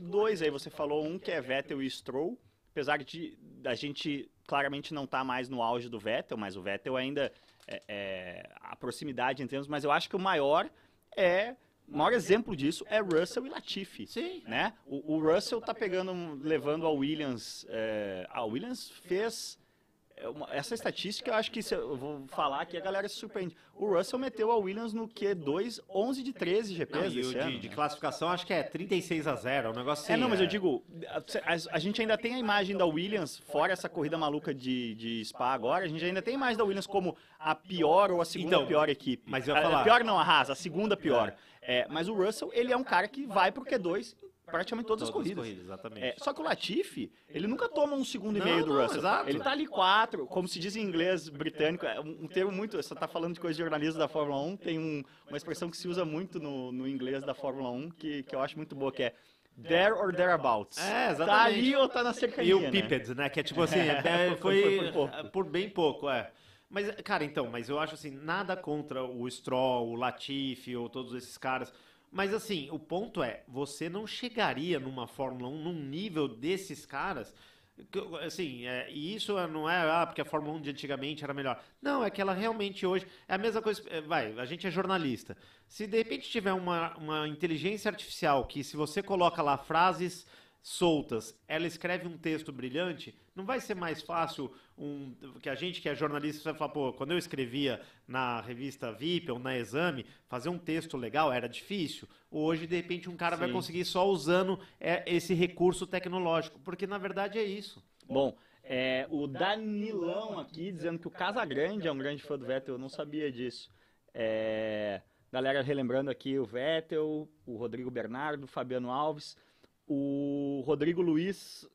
dois aí, você falou, um que é Vettel e Stroll. Apesar de a gente claramente não estar tá mais no auge do Vettel, mas o Vettel ainda. É, é, a proximidade entre eles, mas eu acho que o maior é o maior exemplo disso é Russell e Latifi. Sim. Né? O, o Russell tá pegando, levando a Williams. É, a Williams fez. É, essa estatística, eu acho que eu vou falar aqui, a galera se surpreende. O Russell meteu a Williams no Q2, 11 de 13 GPs não, de, de, classificação, acho que é 36 a 0, um negócio assim. É, não, mas é... eu digo, a, a, gente ainda tem a imagem da Williams, fora essa corrida maluca de, de Spa agora, a gente ainda tem a imagem da Williams como a pior ou a segunda então, pior equipe. Mas eu ia falar... A, a pior não, a Haas, a segunda pior. É. É, mas o Russell, ele é um cara que vai pro Q2 praticamente todas, todas as corridas. corridas exatamente. É, só que o Latifi, ele nunca toma um segundo não, e meio do Russell. Exato. Ele tá ali quatro, como se diz em inglês britânico, é um termo muito. Você tá falando de coisa de jornalismo da Fórmula 1, tem um, uma expressão que se usa muito no, no inglês da Fórmula 1, que, que eu acho muito boa, que é There or thereabouts. É, exatamente. Tá ali ou tá na cercania, E o né? né? Que é tipo assim, é, foi, foi por, por, bem pouco, é. Mas, cara, então, mas eu acho assim, nada contra o Stroll, o Latifi ou todos esses caras. Mas assim, o ponto é, você não chegaria numa Fórmula 1 num nível desses caras. Assim, é, e isso não é ah, porque a Fórmula 1 de antigamente era melhor. Não, é que ela realmente hoje. É a mesma coisa. É, vai, a gente é jornalista. Se de repente tiver uma, uma inteligência artificial que, se você coloca lá frases soltas, ela escreve um texto brilhante, não vai ser mais fácil um que a gente que é jornalista vai falar, pô, quando eu escrevia na revista VIP ou na Exame, fazer um texto legal era difícil. Hoje, de repente, um cara Sim. vai conseguir só usando é, esse recurso tecnológico, porque na verdade é isso. Bom, é, o Danilão aqui dizendo que o Casagrande é um grande fã do Vettel, eu não sabia disso. É, galera relembrando aqui o Vettel, o Rodrigo Bernardo, o Fabiano Alves o Rodrigo Luiz,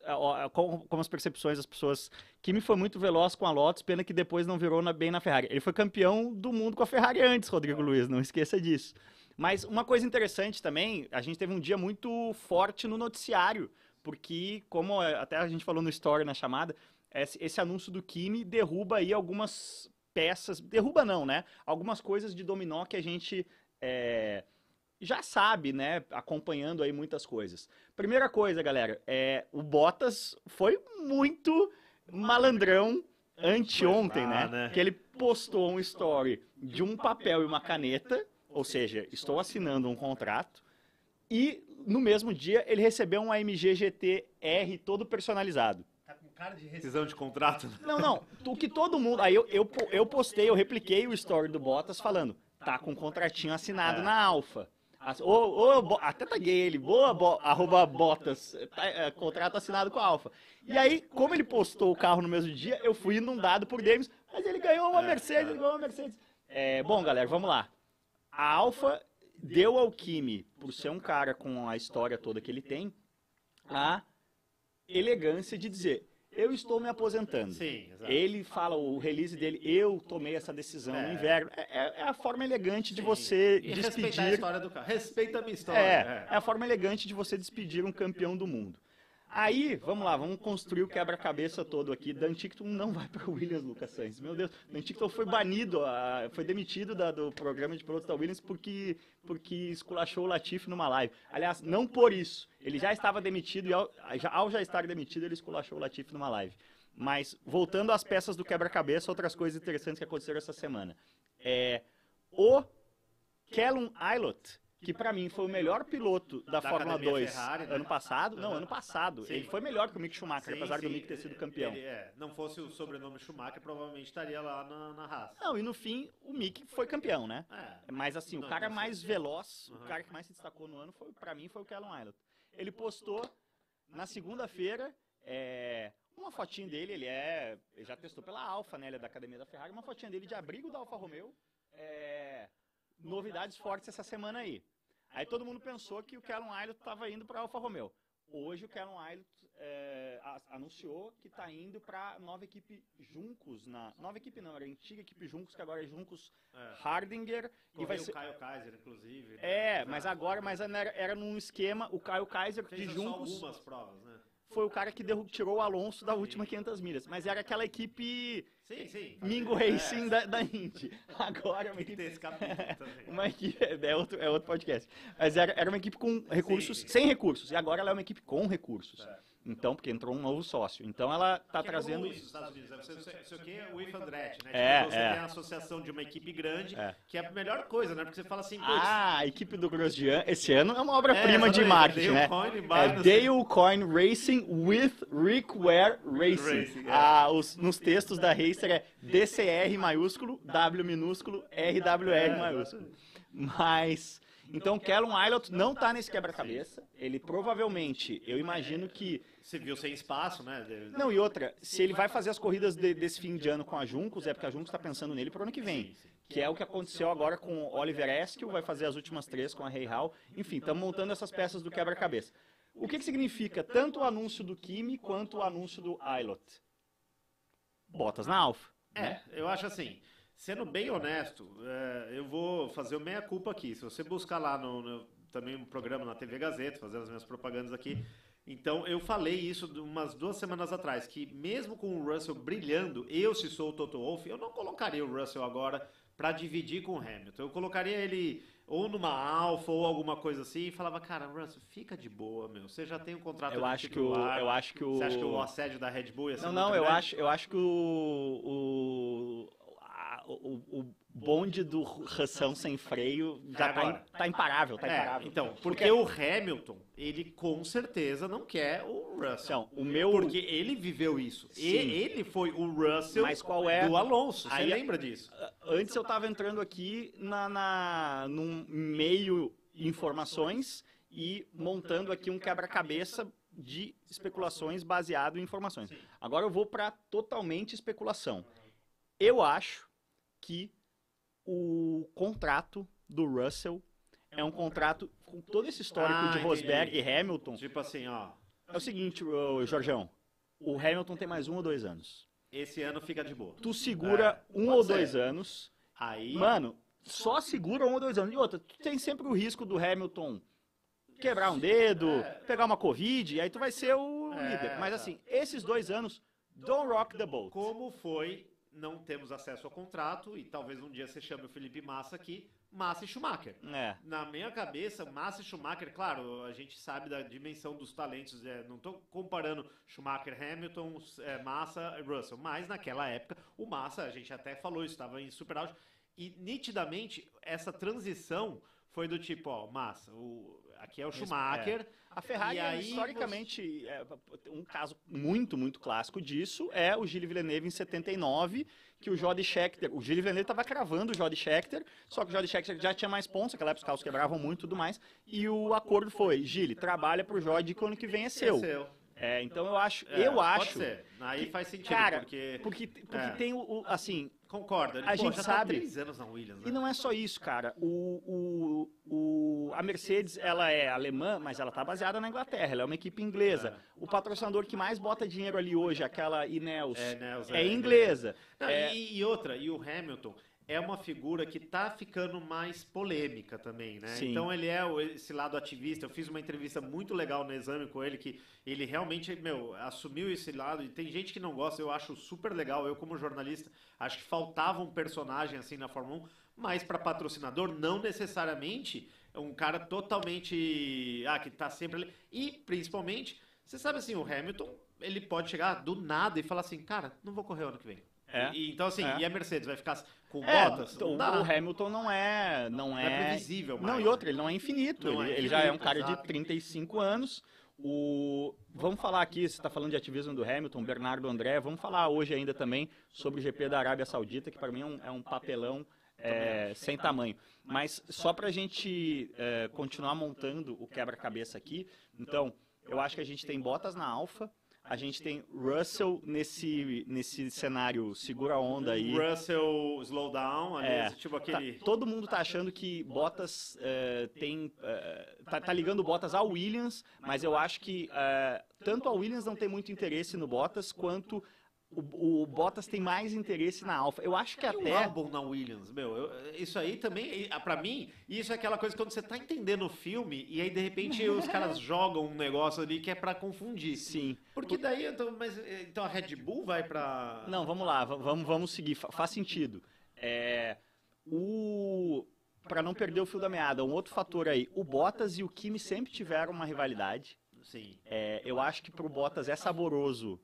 como, como as percepções das pessoas, Kimi foi muito veloz com a Lotus, pena que depois não virou na, bem na Ferrari. Ele foi campeão do mundo com a Ferrari antes, Rodrigo Luiz, não esqueça disso. Mas uma coisa interessante também, a gente teve um dia muito forte no noticiário, porque, como até a gente falou no story na chamada, esse, esse anúncio do Kimi derruba aí algumas peças, derruba não, né? Algumas coisas de dominó que a gente é, já sabe, né? Acompanhando aí muitas coisas. Primeira coisa, galera, é o Bottas foi muito malandrão anteontem, né? né? Que ele postou um story de um papel e uma caneta, ou seja, estou assinando um contrato, e no mesmo dia ele recebeu um AMG GT R todo personalizado. Tá com cara de rescisão de contrato? Não, não. O que todo mundo. Aí eu, eu, eu postei, eu repliquei o story do Bottas falando: tá com um contratinho assinado é. na Alfa. Ou, ou, até taguei ele, boa, bo, arroba Botas, tá, é, contrato assinado com a Alfa. E aí, como ele postou o carro no mesmo dia, eu fui inundado por Davis, mas ele ganhou uma é, Mercedes, ele ganhou uma Mercedes. É, bom, galera, vamos lá. A Alfa deu ao Kimi, por ser um cara com a história toda que ele tem, a elegância de dizer, eu estou me aposentando. Sim, Ele fala, o release dele, eu tomei essa decisão é. no inverno. É, é, é, a forma elegante de Sim. você e despedir. a história do carro. Respeita a minha história. É, é, é a forma elegante de você despedir um campeão do mundo. Aí, vamos lá, vamos construir o quebra-cabeça todo aqui. Dan não vai para Williams, Lucas Sainz. Meu Deus, Dan foi banido, foi demitido do programa de pilotos da Williams porque, porque esculachou o Latifi numa live. Aliás, não por isso. Ele já estava demitido e ao já, ao já estar demitido, ele esculachou o Latifi numa live. Mas, voltando às peças do quebra-cabeça, outras coisas interessantes que aconteceram essa semana. É, o Callum Aylott, que para mim foi o melhor piloto da, da Fórmula 2 Ferrari, né? ano passado. Não, ano passado. Sim. Ele foi melhor que o Mick Schumacher, sim, apesar sim. do Mick ter sido campeão. Ele, é, não fosse o sobrenome Schumacher, provavelmente estaria lá na, na Haas. Não, e no fim, o Mick foi campeão, né? É. Mas assim, não, o cara mais veloz, uhum. o cara que mais se destacou no ano, foi para mim, foi o Callum Aylott. Ele postou na segunda-feira é, uma fotinha dele, ele é. Ele já testou pela Alfa, né? Ele é da academia da Ferrari, uma fotinha dele de abrigo da Alfa Romeo. É, novidades fortes essa semana aí. Aí todo mundo pensou que o Callum Aylott estava indo para a Alfa Romeo. Hoje o Callum Aylott é, anunciou que está indo para a nova equipe Juncos, na nova equipe não, era a antiga equipe Juncos, que agora é Juncos é. Hardinger. e vai ser o Caio Kaiser, inclusive. Né? É, mas agora, mas era, era num esquema, o Caio Kaiser de Juncos. algumas provas, né? Foi o cara que tirou o Alonso da última 500 milhas. Mas era aquela equipe sim, sim. Mingo é. Racing da, da Indy. Agora é uma equipe... Esse uma equipe é, outro, é outro podcast. Mas era, era uma equipe com recursos, sim. sem recursos. E agora ela é uma equipe com recursos. É. Então, porque entrou um novo sócio. Então ela está trazendo. É isso, Estados Unidos. Você, você, aqui é o IF Andretti, né? É, tipo, você é. tem a associação de uma equipe grande, é. que é a melhor coisa, né? Porque você fala assim. Ah, a equipe do Grosjean esse ano é uma obra-prima é, de marketing, né? Coin, é Dale Coin Racing with Rick Ware Racing. Racing é. ah, os, nos textos da Racer é DCR maiúsculo, W minúsculo, RWR é, maiúsculo. Mas. Então, Callum Aylott não está nesse quebra-cabeça. Ele provavelmente, eu imagino que você viu sem espaço, né? Não, e outra, se ele vai fazer as corridas de, desse fim de ano com a Juncos, é porque a Juncos está pensando nele para o ano que vem. Que é o que aconteceu agora com o Oliver Eskel, vai fazer as últimas três com a Rei Hall. Enfim, estamos montando essas peças do quebra-cabeça. O que, que significa tanto o anúncio do Kimi quanto o anúncio do Aylot? Botas na Alfa. É, né? eu acho assim. Sendo bem honesto, é, eu vou fazer o meia-culpa aqui. Se você buscar lá no, no, também um programa na TV Gazeta, fazendo as minhas propagandas aqui, então, eu falei isso umas duas semanas atrás, que mesmo com o Russell brilhando, eu, se sou o Toto Wolff, eu não colocaria o Russell agora para dividir com o Hamilton. Eu colocaria ele ou numa Alfa ou alguma coisa assim e falava, cara, Russell, fica de boa, meu. Você já tem um contrato eu acho que o, Eu acho que o... Você acha que o assédio da Red Bull ia ser Não, não, eu acho, eu acho que o, o, a, o, o bonde do ração sem freio já está tá imparável, tá é, imparável. Então, porque o Hamilton, ele com certeza não quer o Russell. Então, o meu... Porque ele viveu isso. Sim. ele foi o Russell Mas qual é... do Alonso. Você Aí, lembra disso? Antes eu estava entrando aqui na, na, num meio informações e montando aqui um quebra-cabeça de especulações baseado em informações. Agora eu vou para totalmente especulação. Eu acho que o contrato do Russell é um contrato com todo esse histórico ah, de Rosberg e Hamilton. Tipo assim, ó. É o seguinte, o Jorgão. O Hamilton tem mais um ou dois anos. Esse ano fica de boa. Tu segura é, um ou doser. dois anos. Aí. Mano, só segura um ou dois anos. E outra, tu tem sempre o risco do Hamilton quebrar um dedo, é. pegar uma Covid, aí tu vai ser o é, líder. Mas tá. assim, esses dois anos, don't rock the boat. Como foi, não temos acesso ao contrato, e talvez um dia você chame o Felipe Massa aqui, Massa e Schumacher. É. Na minha cabeça, Massa e Schumacher, claro, a gente sabe da dimensão dos talentos, é, não estou comparando Schumacher, Hamilton, é, Massa e Russell, mas naquela época, o Massa, a gente até falou isso, estava em super auge, e nitidamente essa transição foi do tipo, ó, Massa, o, aqui é o Schumacher. É. A Ferrari, aí, historicamente, você... é, um caso muito, muito clássico disso é o Gilles Villeneuve em 79, que o Jody Scheckter, o Gilles Villeneuve estava cravando o Jody Scheckter, só que o Jody Scheckter já tinha mais pontos, naquela época os carros quebravam muito e tudo mais, e o acordo foi, Gilles, trabalha para o Jody que o ano que vem é seu. É. É, então eu acho, é, eu acho. Ser. Aí que, faz sentido cara, porque porque, porque é. tem o, o, assim. Concordo. A Pô, gente tá sabe. Tá três anos na Williams. Né? E não é só isso, cara. O, o, o, a Mercedes ela é alemã, mas ela tá baseada na Inglaterra. Ela é uma equipe inglesa. É. O patrocinador que mais bota dinheiro ali hoje, aquela Ineos, é, é, é inglesa. Não, e, e outra, e o Hamilton é uma figura que está ficando mais polêmica também, né? Sim. Então ele é esse lado ativista. Eu fiz uma entrevista muito legal no exame com ele que ele realmente, meu, assumiu esse lado e tem gente que não gosta. Eu acho super legal. Eu como jornalista acho que faltava um personagem assim na Fórmula 1, mas para patrocinador não necessariamente é um cara totalmente ah que está sempre ali e principalmente você sabe assim o Hamilton ele pode chegar do nada e falar assim, cara, não vou correr ano que vem. É. E, então, assim, é. e a Mercedes vai ficar com é, botas? Então, o Hamilton não é. Não é, é previsível, mais. Não, e outra, ele não é infinito. Não ele, é ele já é um cara exato. de 35 anos. O, vamos falar aqui, você está falando de ativismo do Hamilton, Bernardo André, vamos falar hoje ainda também sobre o GP da Arábia Saudita, que para mim é um, é um papelão é, sem tamanho. Mas só para a gente é, continuar montando o quebra-cabeça aqui, então, eu acho que a gente tem botas na Alfa, a gente tem Russell nesse, nesse cenário segura a onda aí. Russell slow down, é, tipo tá, aquele... Tá, todo mundo tá achando que Bottas é, tem... É, tá, tá, ligando Bottas ao Williams, mas eu acho que é, tanto a Williams não tem muito interesse no Bottas, quanto o, o, Bottas tem mais interesse na Alfa. Eu acho que e até. O álbum na Williams, meu. Eu, isso aí também, para mim, isso é aquela coisa que quando você tá entendendo o filme e aí de repente os caras jogam um negócio ali que é para confundir. Sim. Porque daí, então, mas, então a Red Bull vai para. Não, vamos lá, vamos, vamos seguir. Faz sentido. É, o para não perder o fio da meada, um outro fator aí. O Bottas e o Kimi sempre tiveram uma rivalidade. Sim. É, eu acho que pro Bottas é saboroso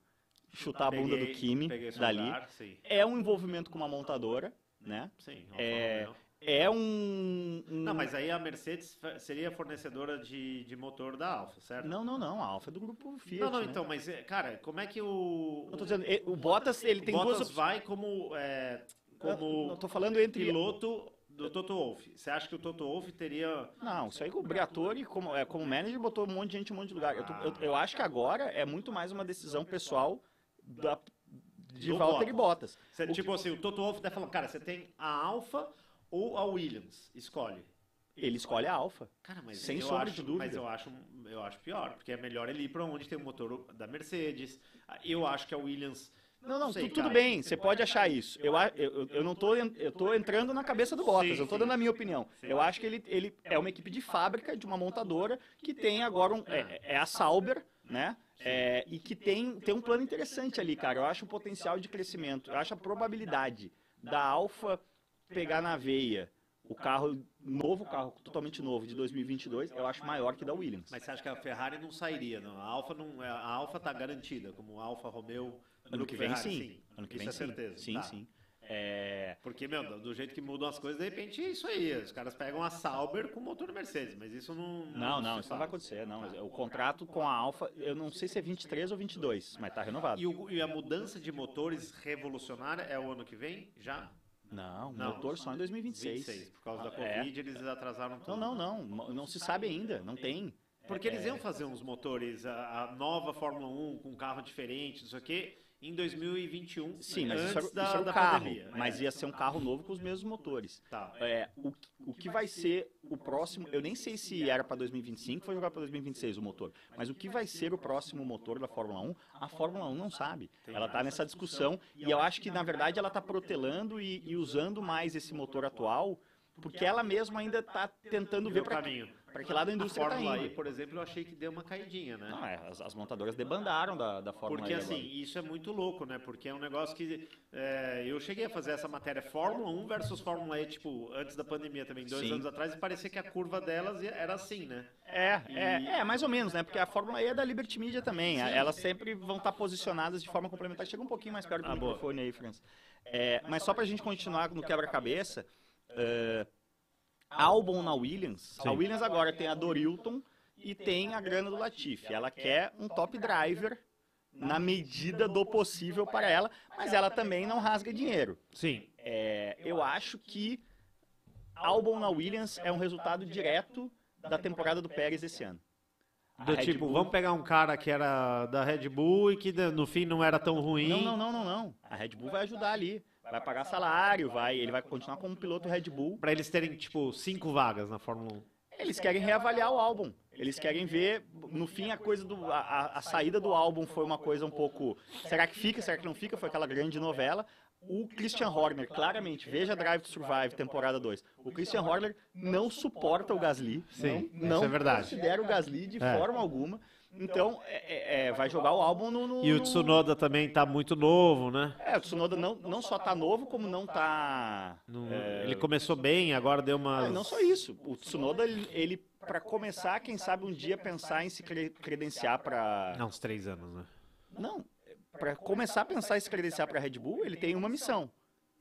chutar peguei, a bunda do Kimi dali. Lugar, é um envolvimento com uma montadora, né? Sim. É, é um, um, Não, mas aí a Mercedes seria fornecedora de, de motor da Alfa, certo? Não, não, não. A Alfa é do grupo Fiat. Não, não, né? então, mas, cara, como é que o. Eu tô dizendo, o Bottas, ele tem Bottas duas. vai como. É, como. Eu tô falando entre. Piloto do Toto Wolff. Você acha que o Toto Wolff teria. Não, isso aí o Briatore, como, é, como manager, botou um monte de gente em um monte de lugar. Eu, eu, eu, acho que agora é muito mais uma decisão pessoal da, de do Valtteri Bottas. Você, tipo que... assim, o Toto Wolff tá falando, cara, você tem a Alfa ou a Williams? Escolhe. Ele escolhe a Alfa. Cara, mas sem sombra acho, de dúvida. Mas eu acho, eu acho pior, porque é melhor ele ir para onde tem o motor da Mercedes. Eu acho que a Williams não, não, sei, tudo bem, você pode achar isso. Eu, eu, eu não tô, eu tô entrando na cabeça do Bottas, eu tô dando a minha opinião. Eu acho que ele, ele é uma equipe de fábrica, de uma montadora, que tem agora um. É, é a Sauber, né? É, e que tem, tem um plano interessante ali, cara. Eu acho o potencial de crescimento, eu acho a probabilidade da Alfa pegar na veia o carro, novo carro, totalmente novo, de 2022, eu acho maior que da Williams. Mas você acha que a Ferrari não sairia, não? A Alfa não, a Alfa tá garantida, como Alfa Romeo. Ano que vem, Ferrari, sim. sim. Ano que vem, Isso é certeza. Sim, tá. sim. É... Porque, meu, do jeito que mudam as coisas, de repente é isso aí. Os caras pegam a Sauber com motor Mercedes, mas isso não. Não, não, não isso não vai acontecer. Não. O contrato com a Alfa, eu não sei se é 23 ou 22, mas está renovado. E, o, e, a mudança de motores revolucionária é o ano que vem? Já? Não, não motor só em 2026. 26, por causa da é. Covid, é. eles atrasaram tudo. Não, não, não. Não se sabe ainda, não tem. Porque eles iam fazer uns motores, a, a nova Fórmula 1 com carro diferente, não sei o quê em 2021, Sim, mas antes isso era, isso era da, carro, pandemia. Mas ia ser um carro novo com os mesmos motores. Tá. É, o, o que vai ser o próximo, eu nem sei se era para 2025 foi jogar para 2026 o motor, mas o que vai ser o próximo motor da Fórmula 1, a Fórmula 1 não sabe. Ela está nessa discussão e eu acho que, na verdade, ela está protelando e, e usando mais esse motor atual porque ela mesma ainda está tentando ver para caminho. Para que lado a indústria está indo. E, por exemplo, eu achei que deu uma caidinha, né? Não, é, as, as, montadoras debandaram da, da Fórmula Porque, E assim, agora. isso é muito louco, né? Porque é um negócio que... É, eu cheguei a fazer essa matéria Fórmula 1 versus Fórmula E, tipo, antes da pandemia também, dois Sim. anos atrás, e parecia que a curva delas era assim, né? É, é, é, mais ou menos, né? Porque a Fórmula E é da Liberty Media também. Sim. Elas sempre vão estar posicionadas de forma complementar. Chega um pouquinho mais perto do Ah, boa. microfone aí, Franz. É, mas só pra gente continuar no quebra-cabeça, uh, Albon na Williams. Sim. A Williams agora tem a Dorilton e tem a grana do Latifi. Ela quer um top driver na medida do possível para ela, mas ela também não rasga dinheiro. Sim. É, eu acho que Albon na Williams é um resultado direto da temporada do Pérez esse ano. Do tipo, Bull- vamos pegar um cara que era da Red Bull e que no fim não era tão ruim. Não, não, não, não, não. A Red Bull vai ajudar ali. Vai pagar salário, vai, ele vai continuar como piloto Red Bull. Pra eles terem, tipo, cinco vagas na Fórmula 1. Eles querem reavaliar o álbum. Eles querem ver, no fim, a coisa do. A, a- saída do álbum foi uma coisa um pouco. Será que fica? Será que não fica? Foi aquela grande novela. O Christian Horner, claramente, veja Drive to Survive, temporada 2. O Christian Horner não suporta o Gasly. Sim, não, não isso é verdade. considera o Gasly de É. forma alguma. Então, é- é- é, vai jogar o álbum no. no- E o no- Tsunoda também tá muito novo, né? É, o Tsunoda não, não só tá novo, como não tá. Não- é, Ele começou bem, agora deu uma. Ah, não só isso. O Tsunoda, ele, ele para começar, quem sabe um dia pensar em se cre- credenciar para. Não, uns três anos, né? Não. Para começar a pensar em se credenciar para Red Bull, ele tem uma missão: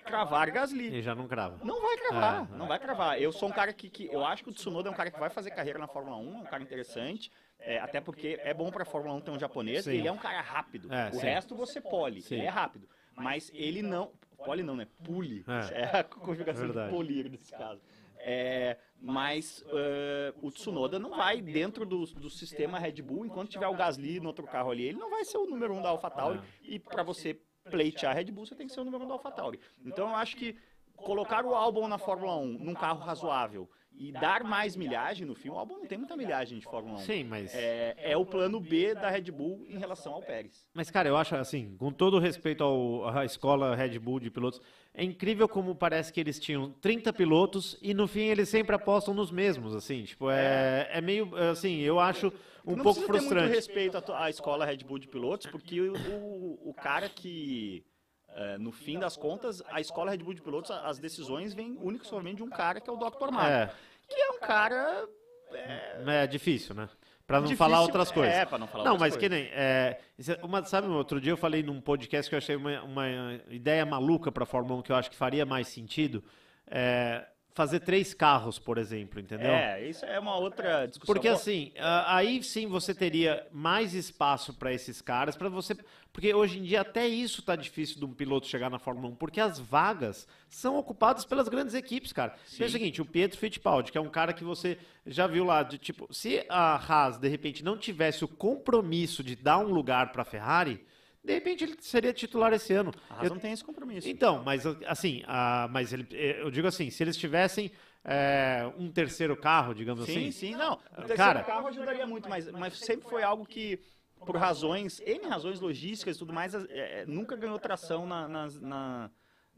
cravar Gasly. Ele já não crava. Não vai cravar, É, não vai cravar. Eu sou um cara que, que eu acho que o Tsunoda é um cara que vai fazer carreira na Fórmula 1, é um cara interessante. É, até porque é bom para a Fórmula 1 ter um japonês. Sim. Ele é um cara rápido. É, o sim. resto você pole. Sim. Ele é rápido. Mas ele não. Pole não, né? Pule. É. É, a conjugação de polir nesse caso. É, mas eh, o Tsunoda não vai dentro do, do sistema Red Bull, enquanto tiver o Gasly no outro carro ali, ele não vai ser o número um da AlphaTauri. E para você pleitear a Red Bull, você tem que ser o número um da AlphaTauri. Então eu acho que colocar o Albon na Fórmula 1 num carro razoável e dar mais milhagem no fim, o Albon não tem muita milhagem de Fórmula 1. Sim, mas. É, é o plano B da Red Bull em relação ao Pérez. Mas, cara, eu acho assim, com todo o respeito ao, à escola Red Bull de pilotos, é incrível como parece que eles tinham 30 pilotos e no fim eles sempre apostam nos mesmos, assim, tipo, é, é meio, assim, eu acho um não pouco precisa ter muito frustrante. respeito à, escola Red Bull de pilotos, porque o, o, o cara que, é, no fim das contas, a escola Red Bull de pilotos, as decisões vêm única somente de um cara que é o Dr. Marco, É, que é um cara... é difícil, né? Pra não difícil- falar outras coisas. É, pra não falar Não, mas que coisas. nem. é, é uma, sabe, outro dia eu falei num podcast que eu achei uma, uma ideia maluca para Fórmula 1 que eu acho que faria mais sentido. é, fazer três carros, por exemplo, entendeu? É, isso é uma outra discussão. Porque assim, ah, aí sim você teria mais espaço para esses caras, para você. Porque hoje em dia até isso tá difícil de um piloto chegar na Fórmula 1, porque as vagas são ocupadas pelas grandes equipes, cara. Pensa o seguinte, o Pietro Fittipaldi, que é um cara que você já viu lá, de tipo, se a Haas de repente não tivesse o compromisso de dar um lugar para a Ferrari, de repente ele seria titular esse ano. a Haas não tem esse compromisso. Então, mas assim, ah, mas ele, eu digo assim, se eles tivessem é, um terceiro carro, digamos Sim, assim, sim, não. O terceiro Cara- carro ajudaria muito, mas, mas sempre foi algo que, por razões, N razões logísticas e tudo mais, é, nunca ganhou tração na, nas- na,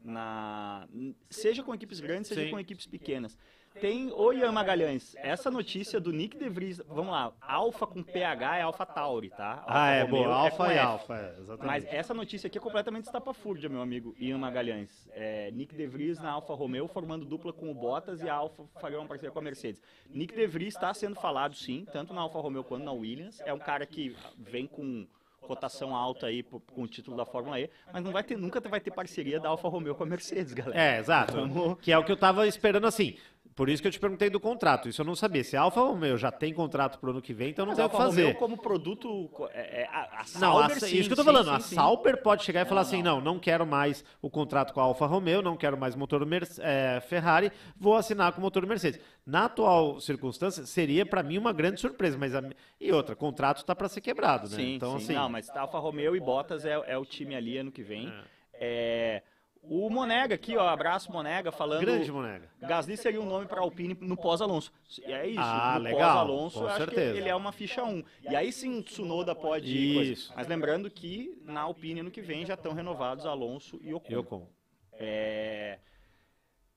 na- seja com equipes grandes, seja Sim. com equipes pequenas. Tem o Ian Magalhães, essa notícia do Nick De Vries, vamos lá, Alfa com PH é Alfa Tauri, tá? Alfa Ah, é, boa. Alfa com e F. Alfa, é, exatamente. Mas essa notícia aqui é completamente estapafúrdia, meu amigo Ian Magalhães. É, Nick De Vries na Alfa Romeo formando dupla com o Bottas e a Alfa faria uma parceria com a Mercedes. Nick De Vries está sendo falado sim, tanto na Alfa Romeo quanto na Williams. É um cara que vem com cotação alta aí com o título da Fórmula E, mas não vai ter, nunca vai ter parceria da Alfa Romeo com a Mercedes, galera. É, exato. Que é o que eu tava esperando assim. Por isso que eu te perguntei do contrato. Isso eu não sabia. Se a Alfa Romeo já tem contrato pro ano que vem, então não Mas tem o que fazer. Romeo como produto, é, é, a, a Não, a, Sauber, sim, isso que eu tô sim, falando. sim, a. Sauber pode chegar e falar Não, assim: não. não, não quero mais o contrato com a Alfa Romeo, não quero mais motor Mer- é, Ferrari, vou assinar com o motor Mercedes. Na atual circunstância, seria para mim uma grande surpresa. Mas a- e outra, o contrato tá para ser quebrado, né? Sim, então, sim. assim. Não, mas Alfa Romeo e Bottas é, é o time ali ano que vem. É, o Monega aqui, ó, abraço Monega, falando... Grande Monega. Gasly seria um nome para Alpine no pós-Alonso. E É isso, Ah, no legal, pós-Alonso acho certeza. que ele é uma ficha 1. E aí sim o Tsunoda pode ir. Isso. Mas lembrando que na Alpine ano que vem já estão renovados Alonso e Ocon. Eu com. É,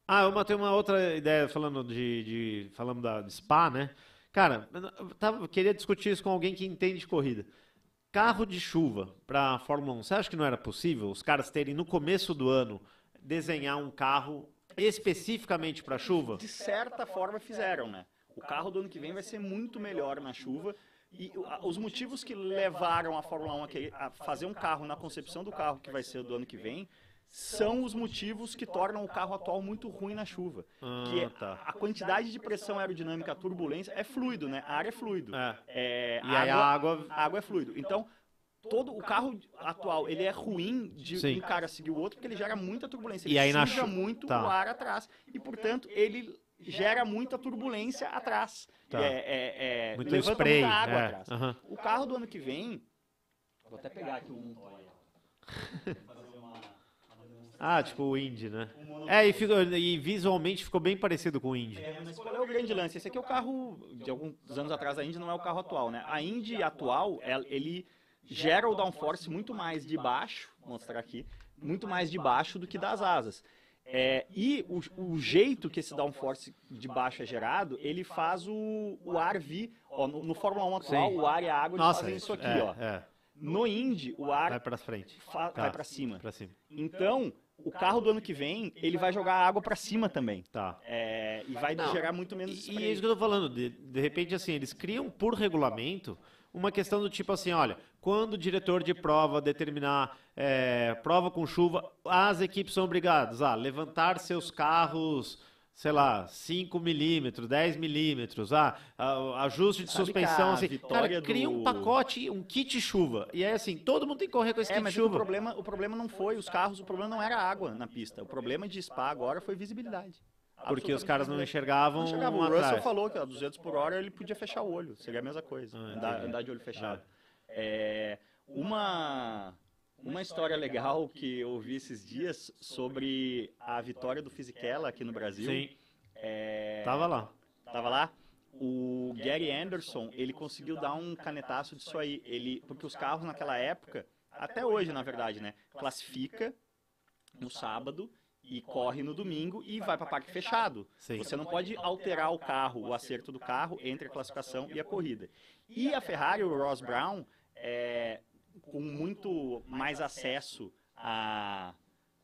Ah, eu matei uma outra ideia falando de, de falando da de Spa, né? Cara, eu tava, queria discutir isso com alguém que entende de corrida. Carro de chuva para Fórmula 1, você acha que não era possível os caras terem no começo do ano desenhar um carro especificamente para chuva? De certa forma fizeram, né? O carro do ano que vem vai ser muito melhor na chuva. E os motivos que levaram a Fórmula 1 a, fazer um carro na concepção do carro que vai ser do ano que vem são os motivos que tornam o carro atual muito ruim na chuva. Ah, que é, tá. a quantidade de pressão aerodinâmica, a turbulência, é fluido, né? A ar é fluido. É. É, e aí a água... A água é fluido. Então, todo o carro atual, ele é ruim de Sim. um cara seguir o outro, porque ele gera muita turbulência. Ele e aí suja na... muito tá. o ar atrás. E, portanto, ele gera muita turbulência atrás. Tá. É, é, é, muito levanta spray, muita água é. atrás. Uhum. O carro do ano que vem... Vou até pegar aqui um... Ah, tipo o Indy, né? É, e, ficou, e, visualmente ficou bem parecido com o Indy. É, mas qual é o grande lance? Esse aqui é o carro, de alguns anos atrás, a Indy não é o carro atual, né? A Indy atual, ele gera o downforce muito mais de baixo, vou mostrar aqui, muito mais de baixo do que das asas. É, e o, o, jeito que esse downforce de baixo é gerado, ele faz o, o ar vir. Ó, no, no Fórmula 1 atual, Sim. o ar e a água Nossa, fazem isso aqui, é, ó. É. No Indy, o ar vai para frente, tá. vai para cima. cima. Então, o carro do ano que vem, ele vai jogar água para cima também. Tá. É, e vai Não, gerar muito menos spray. E é isso que eu tô falando. De, de repente, assim, eles criam por regulamento uma questão do tipo assim, olha, quando o diretor de prova determinar é, prova com chuva, as equipes são obrigadas a levantar seus carros sei lá, 5 milímetros, 10 milímetros, ah, ajuste de Sabe suspensão, assim, cara, cria um pacote, um kit chuva, e aí assim, todo mundo tem que correr com esse é, kit chuva. O problema, o problema não foi os carros, o problema não era água na pista, o problema de Spa agora foi visibilidade. Porque os caras não enxergavam. Não enxergavam. O Russell falou que a 200 por hora ele podia fechar o olho, seria a mesma coisa, ah, andar, andar, de olho fechado. Ah. É, uma uma história legal que eu ouvi esses dias sobre a vitória do Fisichella aqui no Brasil. Sim. É... Tava lá. Tava lá? O Gary Anderson, ele conseguiu dar um canetaço disso aí. Ele, porque os carros naquela época, até hoje na verdade, né, classifica no sábado e corre no domingo e vai para parque fechado. Sim. Você não pode alterar o carro, o acerto do carro entre a classificação e a corrida. E a Ferrari, o Ross Brown, é, com muito mais acesso a,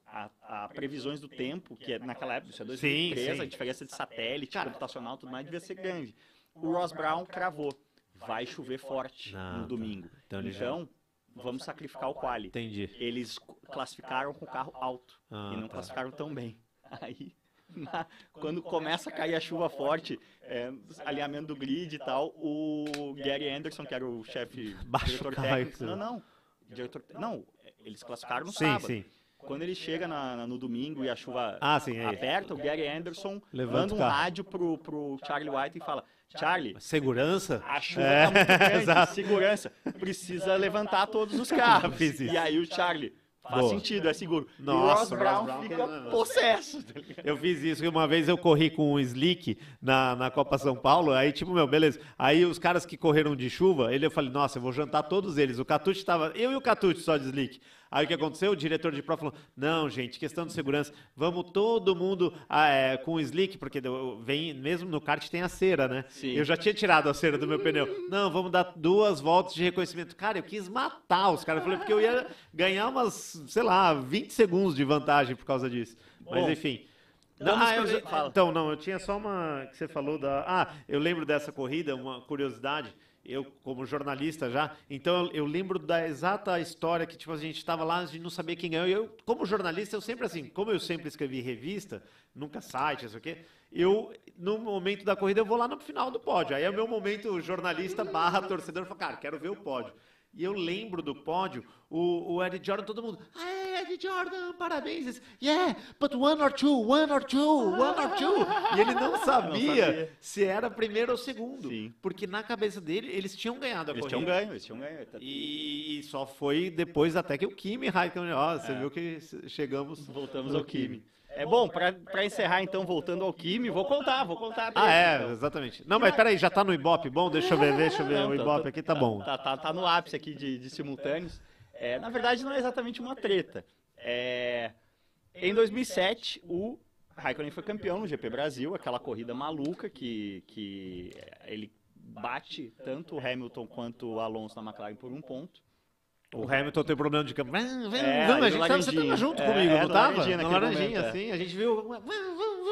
a, a, previsões do tempo, que é, naquela época, isso é 2013, sim, sim. a diferença de satélite, Cara, computacional, tudo mais, devia ser grande. O Ross Brown cravou, vai chover forte Não, no tá. domingo. Então, então vamos sacrificar o quali. Entendi. Eles classificaram com o carro alto ah, e não tá. classificaram tão bem. Aí na, quando começa a cair a chuva forte, é, alinhamento do grid e tal, o Gary Anderson, que era o chefe diretor técnico, não, não, diretor, não, eles classificaram no sim, sábado. Sim. Quando ele chega na, na, no domingo e a chuva ah, sim, é. aperta, o Gary Anderson Levanta manda um rádio pro, pro Charlie White e fala: Charlie, segurança? A chuva é. tá muito grande, segurança. Precisa levantar todos os carros. E aí o Charlie, Faz Boa. sentido, é seguro. Nossa, e o Ross Brown, Brown fica possesso. Tá eu fiz isso, uma vez eu corri com um slick na, na Copa São Paulo, aí tipo, meu, beleza. Aí os caras que correram de chuva, ele eu falei, nossa, eu vou jantar todos eles. O Catucci estava, eu e o Catucci só de slick. Aí o que aconteceu? O diretor de prova falou: não, gente, questão de segurança, vamos todo mundo ah, é, com o slick, porque vem, mesmo no kart tem a cera, né? Sim. Eu já tinha tirado a cera do meu pneu. Não, vamos dar duas voltas de reconhecimento. Cara, eu quis matar os caras. Eu falei, porque eu ia ganhar umas, sei lá, 20 segundos de vantagem por causa disso. Mas Bom, enfim. Não, ah, eu, então, não, eu tinha só uma que você falou da. Ah, eu lembro dessa corrida, uma curiosidade eu como jornalista já, então eu, lembro da exata história que tipo a gente estava lá de não saber quem ganhou. Eu como jornalista eu sempre assim, como eu sempre escrevi revista, nunca site, isso aqui, eu no momento da corrida eu vou lá no final do pódio. Aí é o meu momento jornalista barra torcedor, eu falo, cara, quero ver o pódio. E eu lembro do pódio, o, o Eddie Jordan, todo mundo, ah, Eddie Jordan, parabéns. Yeah, but one or two, one or two, one or two. E ele não sabia, não sabia. se era primeiro ou segundo. Sim. Porque na cabeça dele, eles tinham ganhado a eles corrida. Tinham ganho, eles tinham ganho. E, e só foi depois até que o Kimi Raikkonen, ó, você é. viu que chegamos... Voltamos ao Kimi. É bom, para encerrar então, voltando ao Kimi, vou contar, vou contar. Ah, é, então. exatamente. Não, mas peraí, já tá no Ibope, bom? Deixa eu ver, deixa eu ver não, o Ibope tá, aqui, tá, bom. Tá, tá, tá no ápice aqui de, de simultâneos. É, na verdade, não é exatamente uma treta. É, em 2007, o Raikkonen foi campeão no GP Brasil, aquela corrida maluca que, que ele bate tanto o Hamilton quanto o Alonso na McLaren por um ponto. O Hamilton tem problema de câmbio. Vamos, é, vamos, a gente tava, você tava junto é, comigo, é, não tava? Laranjinha, na laranjinha, momento, assim, a gente viu.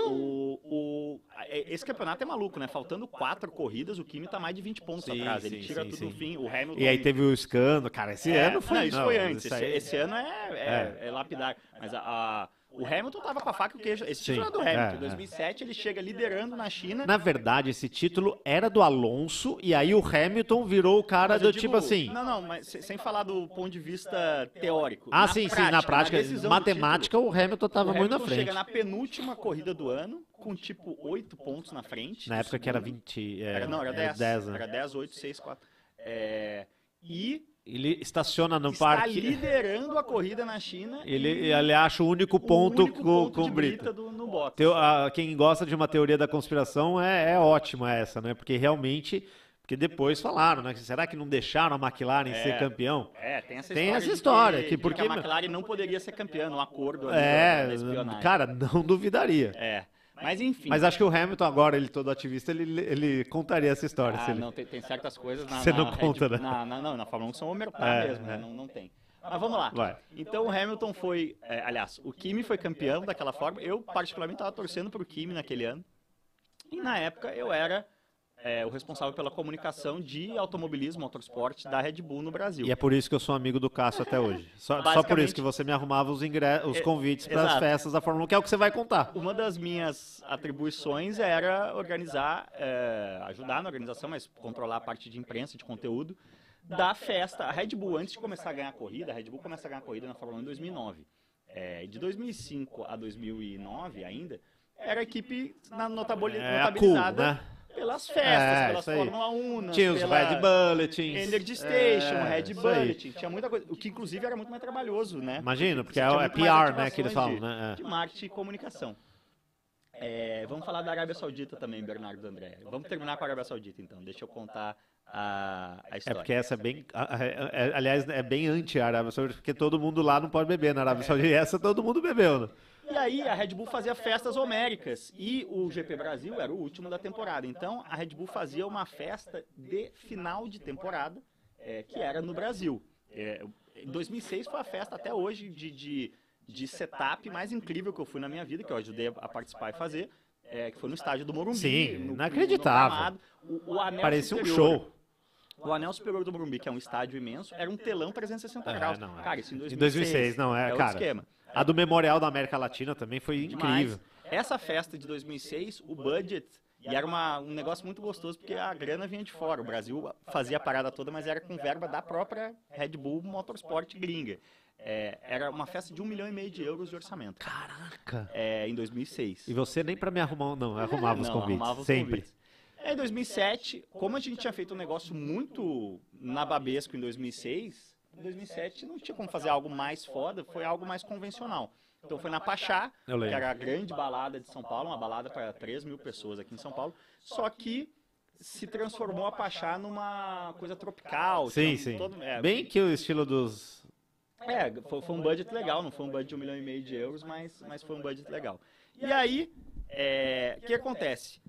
O, o, esse campeonato é maluco, né? Faltando quatro corridas, o Kimi tá mais de 20 pontos sim, atrás. Ele sim, tira sim, tudo no fim. O Hamilton. E aí teve o escândalo. Cara, esse é, ano foi. Não, isso não, foi antes. Esse, esse, ano é, é, é. é lapidar. Mas a, a o Hamilton tava com a faca e o queijo. Esse título Sim, é do Hamilton. Em 2007 é. ele chega liderando na China. Na verdade, esse título era do Alonso e aí o Hamilton virou o cara do digo, tipo assim. Não, não, mas sem falar do ponto de vista teórico. Ah, sim, prática, sim, na prática. Na matemática, título, o Hamilton tava muito na frente. chega na penúltima corrida do ano com tipo 8 pontos na frente. Na época segundo. que era 20. É, era, não, era 10. Era 10, né? era 10 8, 6, 4. É, e ele estaciona no está parque. Está liderando a corrida na China. Ele, ele acha o único ponto, o único com, com Brita. Do, no Bottas. Teu, a, quem gosta de uma teoria da conspiração é, é ótima essa, né? Porque realmente. Porque depois falaram, né? Será que não deixaram a McLaren é, ser campeão? É, tem essa tem história. Essa história que, que porque que a McLaren não poderia ser campeã no acordo. É, cara, não duvidaria. É. Mas enfim. Mas acho que o Hamilton agora, ele todo ativista, ele, ele contaria essa história. Ah, ele... não, tem, tem, certas coisas na. Você não na conta, Red, né? Na, na, não, na Fórmula 1 são omertá é, mesmo, né? é. Né? Não, não tem. Mas vamos lá. Vai. Então o Hamilton foi. É, aliás, o Kimi foi campeão daquela forma. Eu, particularmente, estava torcendo para o Kimi naquele ano. E na época eu era é, o responsável pela comunicação de automobilismo, motorsport da Red Bull no Brasil. E é por isso que eu sou amigo do Cássio até hoje. Só, só por isso que você me arrumava os, os é, convites para as festas da Fórmula 1, que é o que você vai contar. Uma das minhas atribuições era organizar, é, ajudar na organização, mas controlar a parte de imprensa, de conteúdo, da festa. A Red Bull, antes de começar a ganhar a corrida, a Red Bull começa a ganhar a corrida na Fórmula 1 em 2009. É, de 2005 a 2009 ainda, era a equipe na notabilizada. É, cool, né? Pelas festas, é, pelas Fórmula 1. Tinha os Red Bulletins. Energy Station, é, Red Bulletin, tinha muita coisa. O que inclusive era muito mais trabalhoso, né? Imagina, porque é, é PR, né, que eles falam, né? É. De marketing e comunicação. É, vamos falar da Arábia Saudita também, Bernardo André. Vamos terminar com a Arábia Saudita, então. Deixa eu contar a, a história. É porque essa é bem. aliás, é bem anti-Arábia Saudita, porque todo mundo lá não pode beber na Arábia Saudita. E essa todo mundo bebeu, né? E aí a Red Bull fazia festas homéricas e o GP Brasil era o último da temporada. Então a Red Bull fazia uma festa de final de temporada é, que era no Brasil. É, em 2006 foi a festa até hoje de, de, de, setup mais incrível que eu fui na minha vida, que eu ajudei a participar e fazer, é, que foi no estádio do Morumbi. Sim, no, inacreditável. No o, o Parecia um show. O anel superior do Morumbi, que é um estádio imenso, era um telão 360 é, graus. Não, é. Cara, isso em 2006. Em 2006, não, é, é cara. esquema. A do Memorial da América Latina também foi incrível. Essa festa de 2006, o budget e era uma, um negócio muito gostoso, porque a grana vinha de fora. O Brasil fazia a parada toda, mas era com verba da própria Red Bull Motorsport gringa. É, era uma festa de um milhão e meio de euros de orçamento. Caraca! É, em 2006. E você nem para me arrumar, não, arrumava os não, convites. Arrumava os sempre. Convites. É, em 2007, como a gente tinha feito um negócio muito nababesco em 2006, em 2007 não tinha como fazer algo mais foda, foi algo mais convencional. Então foi na Pachá, que era a grande balada de São Paulo, uma balada para 3 mil pessoas aqui em São Paulo, só que se transformou a Pachá numa coisa tropical. Sim, sim. Todo, é, Bem que o estilo dos... É, foi, foi, um budget legal, não foi um budget de um milhão e meio de euros, mas, mas foi um budget legal. E aí, é, o que acontece?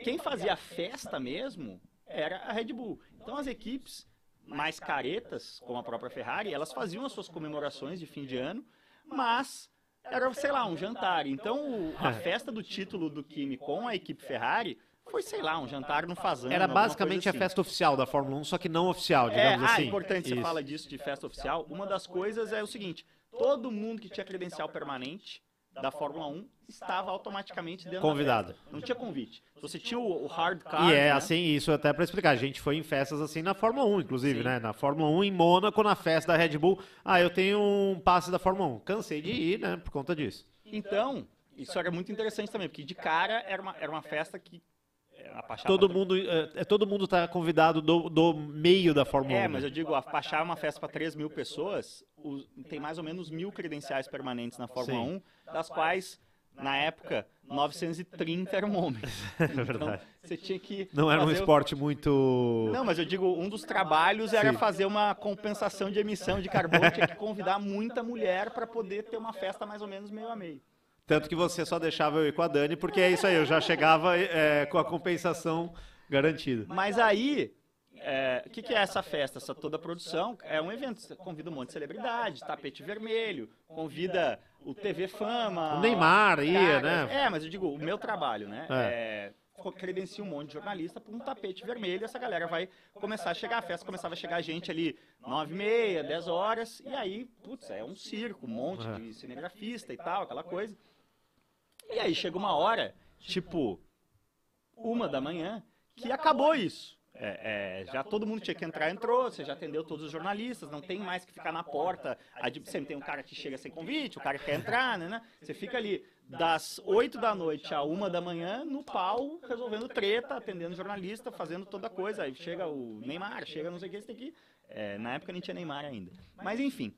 Quem fazia a festa mesmo era a Red Bull. Então as equipes mais caretas, como a própria Ferrari, elas faziam as suas comemorações de fim de ano, mas era, sei lá, um jantar. Então, a é. festa do título do Kimi com a equipe Ferrari foi, sei lá, um jantar no Fazano. Era basicamente assim. a festa oficial da Fórmula 1, só que não oficial, é, digamos é, assim. Ah, importante, Isso. você fala disso de festa oficial. Uma das coisas é o seguinte, todo mundo que tinha credencial permanente da Fórmula 1 estava automaticamente dentro Convidado. Não tinha convite. Você tinha o, hard card. E é né? assim, isso até para explicar. A gente foi em festas assim na Fórmula 1, inclusive, Sim. né? Na Fórmula 1 em Mônaco, na festa da Red Bull. Ah, eu tenho um passe da Fórmula 1. Cansei de ir, né? Por conta disso. Então, isso era muito interessante também, porque de cara era uma, era uma festa que todo mundo é, é, todo mundo está convidado do, do meio da Fórmula 1. É, mas né? eu digo, a Pachá é uma festa para 3 mil pessoas, tem mais ou menos mil credenciais permanentes na Fórmula Sim. 1, das quais na época, 930 eram homens. É verdade. Então, você tinha que. Não era um esporte muito. Não, mas eu digo, um dos trabalhos era Sim. fazer uma compensação de emissão de carbono, tinha que convidar muita mulher para poder ter uma festa mais ou menos meio a meio. Tanto que você só deixava eu ir com a Dani, porque é isso aí, eu já chegava é, com a compensação garantida. Mas aí, é, o que, que, é essa festa, essa toda a produção? É um evento, você convida um monte de celebridade, tapete vermelho, convida o TV Fama. O Neymar ia, né? É, mas eu digo, o meu trabalho, né? É. é credencia um monte de jornalista para um tapete vermelho. Essa galera vai começar a chegar. A festa começava a chegar gente ali nove e meia, dez horas. E aí, putz, é um circo, um monte de cinegrafista e tal, aquela coisa. E aí chega uma hora, tipo, uma da manhã, que acabou isso. É, é, já todo mundo tinha que entrar, entrou, você já atendeu todos os jornalistas, não tem mais que ficar na porta. Sempre tem um cara que chega sem convite, o cara que quer entrar, né, né? Você fica ali das 8 da noite a 1 da manhã no pau, resolvendo treta, atendendo jornalista, fazendo toda coisa. Aí chega o Neymar, chega não sei o que, você tem que. É, na época nem tinha Neymar ainda. Mas enfim.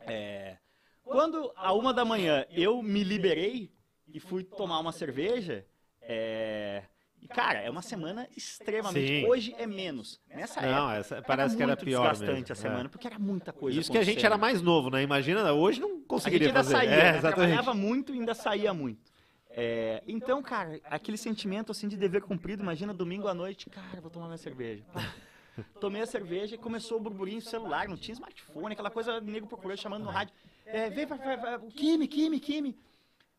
É, quando a uma da manhã eu me liberei e fui tomar uma cerveja, é, e, cara, é uma semana extremamente. Sim. Hoje é menos. Nessa Não, época. Essa, parece que era pior. desgastante mesmo. a semana, é. porque era muita coisa. Isso que a gente era mais novo, né? Imagina, hoje não conseguiria a gente ainda fazer. Saía, é, né? Trabalhava muito e ainda saía muito. É, então, cara, aquele sentimento assim de dever cumprido, imagina domingo à noite, cara, vou tomar minha cerveja. Tomei a cerveja e começou o burburinho celular, não tinha smartphone, aquela coisa, nego procurando, chamando no rádio. É, vem pra, pra, pra, Kimi, Kimi, Kimi.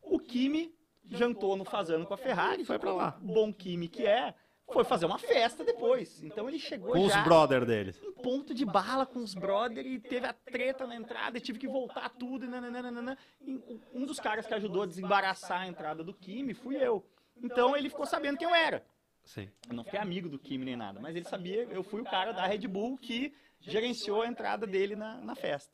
O Kimi jantou no Fazano com a Ferrari, foi para lá. Bom Kimi que é, foi fazer uma festa depois. Então ele chegou com já os brother deles. Em ponto de bala com os brother e teve a treta na entrada e tive que voltar tudo. E, nananana. e um dos caras que ajudou a desembaraçar a entrada do Kimi fui eu. Então ele ficou sabendo quem eu era. Sim. Eu não fiquei amigo do Kimi nem nada, mas ele sabia, eu fui o cara da Red Bull que gerenciou a entrada dele na, na festa.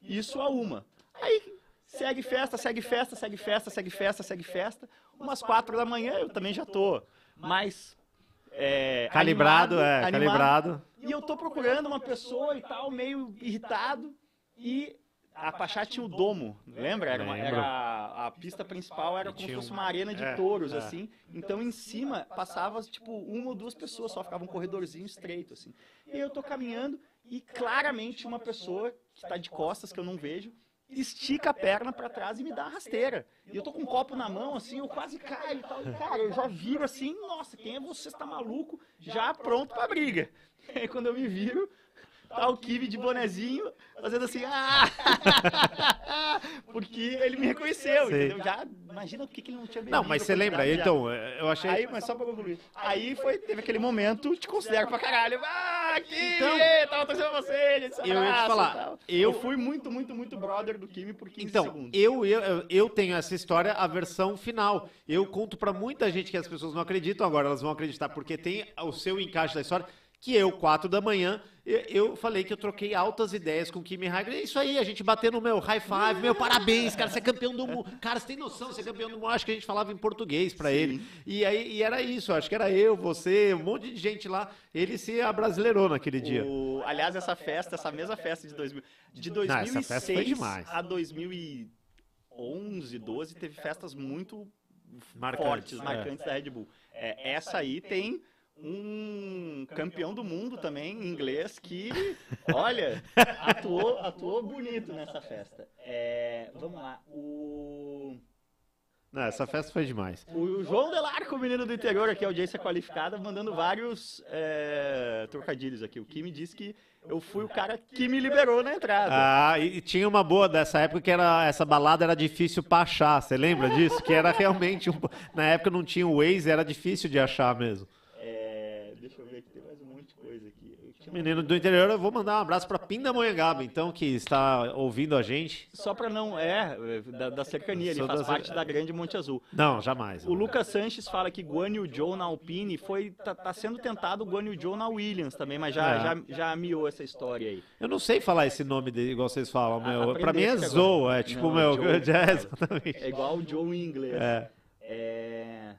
Isso a uma. Aí Segue festa, segue festa, segue festa, segue festa, segue festa. Umas quatro da manhã eu também já tô mais é, calibrado, animado, é, animado. calibrado. E eu tô procurando uma pessoa e tal, meio irritado. E a Pachá tinha o domo, lembra? Era, uma, era a, a, pista principal era como se fosse uma arena de é, touros, é. assim. Então em cima passava tipo uma ou duas pessoas, só ficava um corredorzinho estreito, assim. E eu tô caminhando e claramente uma pessoa que está de costas que eu não vejo estica a perna para trás e me dá a rasteira. E eu tô com um copo na mão, assim, eu quase caio e tal. E, cara, eu já viro assim, nossa, quem é você? Está maluco? Já pronto pra briga. E aí, quando eu me viro, tá o Kiwi de bonezinho, fazendo assim, ah! Porque ele me reconheceu, Sei. entendeu? Já, imagina o que, que ele não tinha bebido. Não, mas você lembra, já. então, eu achei... Aí, mas só pra concluir. Aí foi, teve aquele momento, te considero pra caralho. Ah, Kimi, então, tava torcendo você, gente, Eu ia te falar, eu... fui muito, muito, muito brother do Kimi por 15 então, segundos. Eu, eu, eu tenho essa história, a versão final. Eu conto pra muita gente que as pessoas não acreditam, agora elas vão acreditar, porque tem o seu encaixe da história que eu, quatro da manhã, eu falei que eu troquei altas ideias com o Kimi Raikkonen. É isso aí, a gente bateu no meu high five, meu parabéns, cara, você é campeão do mundo. Cara, você tem noção, você é campeão do mundo. Acho que a gente falava em português para ele. E aí e era isso, acho que era eu, você, um monte de gente lá. Ele se abrasileirou naquele dia. O, aliás, essa festa, essa mesma festa de, 2000, de 2006 Não, a 2011, 12, teve festas muito marcantes, fortes, marcantes é. da Red Bull. É, essa aí tem um campeão do mundo também, inglês, que, olha, atuou, atuou bonito nessa festa. É, vamos lá, o... Não, essa festa foi demais. O João Delarco, menino do interior aqui, audiência qualificada, mandando vários é, trocadilhos aqui. O Kim me disse que eu fui o cara que me liberou na entrada. Ah, e tinha uma boa dessa época que era essa balada era difícil para achar. Você lembra disso? Que era realmente um, na época não tinha o Waze, era difícil de achar mesmo. Menino do interior, eu vou mandar um abraço para Pindamonhangaba, então, que está ouvindo a gente. Só para não. É, da, da cercania, ele faz parte da grande Monte Azul. Não, jamais. O Lucas Sanches fala que Guan Yu Zhou na Alpine foi. Tá, tá sendo tentado o Guan Yu Zhou na Williams também, mas já, é. já, já miou essa história aí. Eu não sei falar esse nome dele, igual vocês falam, meu. Para mim é Zou, é tipo não, meu. Joe, é, exatamente. É igual o Joe em inglês. É. é...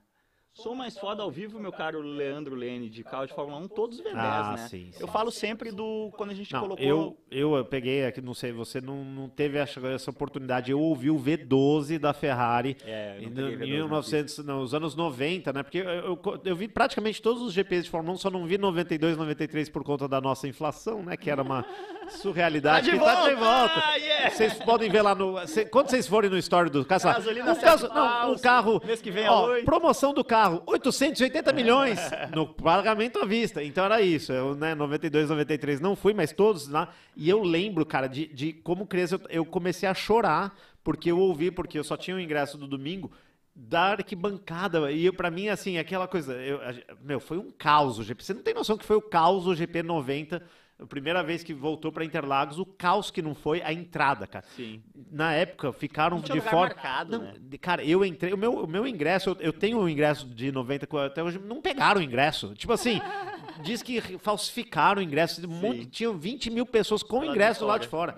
Sou mais foda ao vivo, meu caro Leandro Lene, de carro de Fórmula 1, todos V10, Ah, né? sim, sim. Eu falo sempre do. Quando a gente Não, colocou. eu, eu peguei aqui, não sei, você não, não teve essa, oportunidade. Eu ouvi o V12 da Ferrari É, em não peguei V12 em 1900, nos anos 90, né? Porque eu, eu, eu vi praticamente todos os GPs de Fórmula 1, só não vi 92, 93 por conta da nossa inflação, né? Que era uma surrealidade. Tá de que tá de volta! volta. Ah, yeah! Vocês podem ver lá no. cê- quando vocês forem no story do Gasolina o, caso, não, carro. mês que vem é ó, promoção do carro, 880 milhões no pagamento à vista. Então era isso. Eu, né, 92, 93 não fui, mas todos lá. E eu lembro, cara, de, de como criança eu, eu comecei a chorar porque eu ouvi, porque eu só tinha o ingresso do domingo da arquibancada. E pra mim, assim, aquela coisa. eu- meu, foi um caos o GP. Você não tem noção que foi o caos o GP 90. A primeira vez que voltou pra Interlagos, o caos que não foi a entrada, cara. Sim. Na época, ficaram Não tinha de lugar fora. marcado, Não, né? de- Cara, eu entrei. O meu, o meu ingresso, eu, eu tenho um ingresso de 90 que até hoje. Não pegaram o ingresso. Tipo assim, diz que falsificaram o ingresso. Um tinham 20 mil pessoas com Lá de ingresso lá de fora.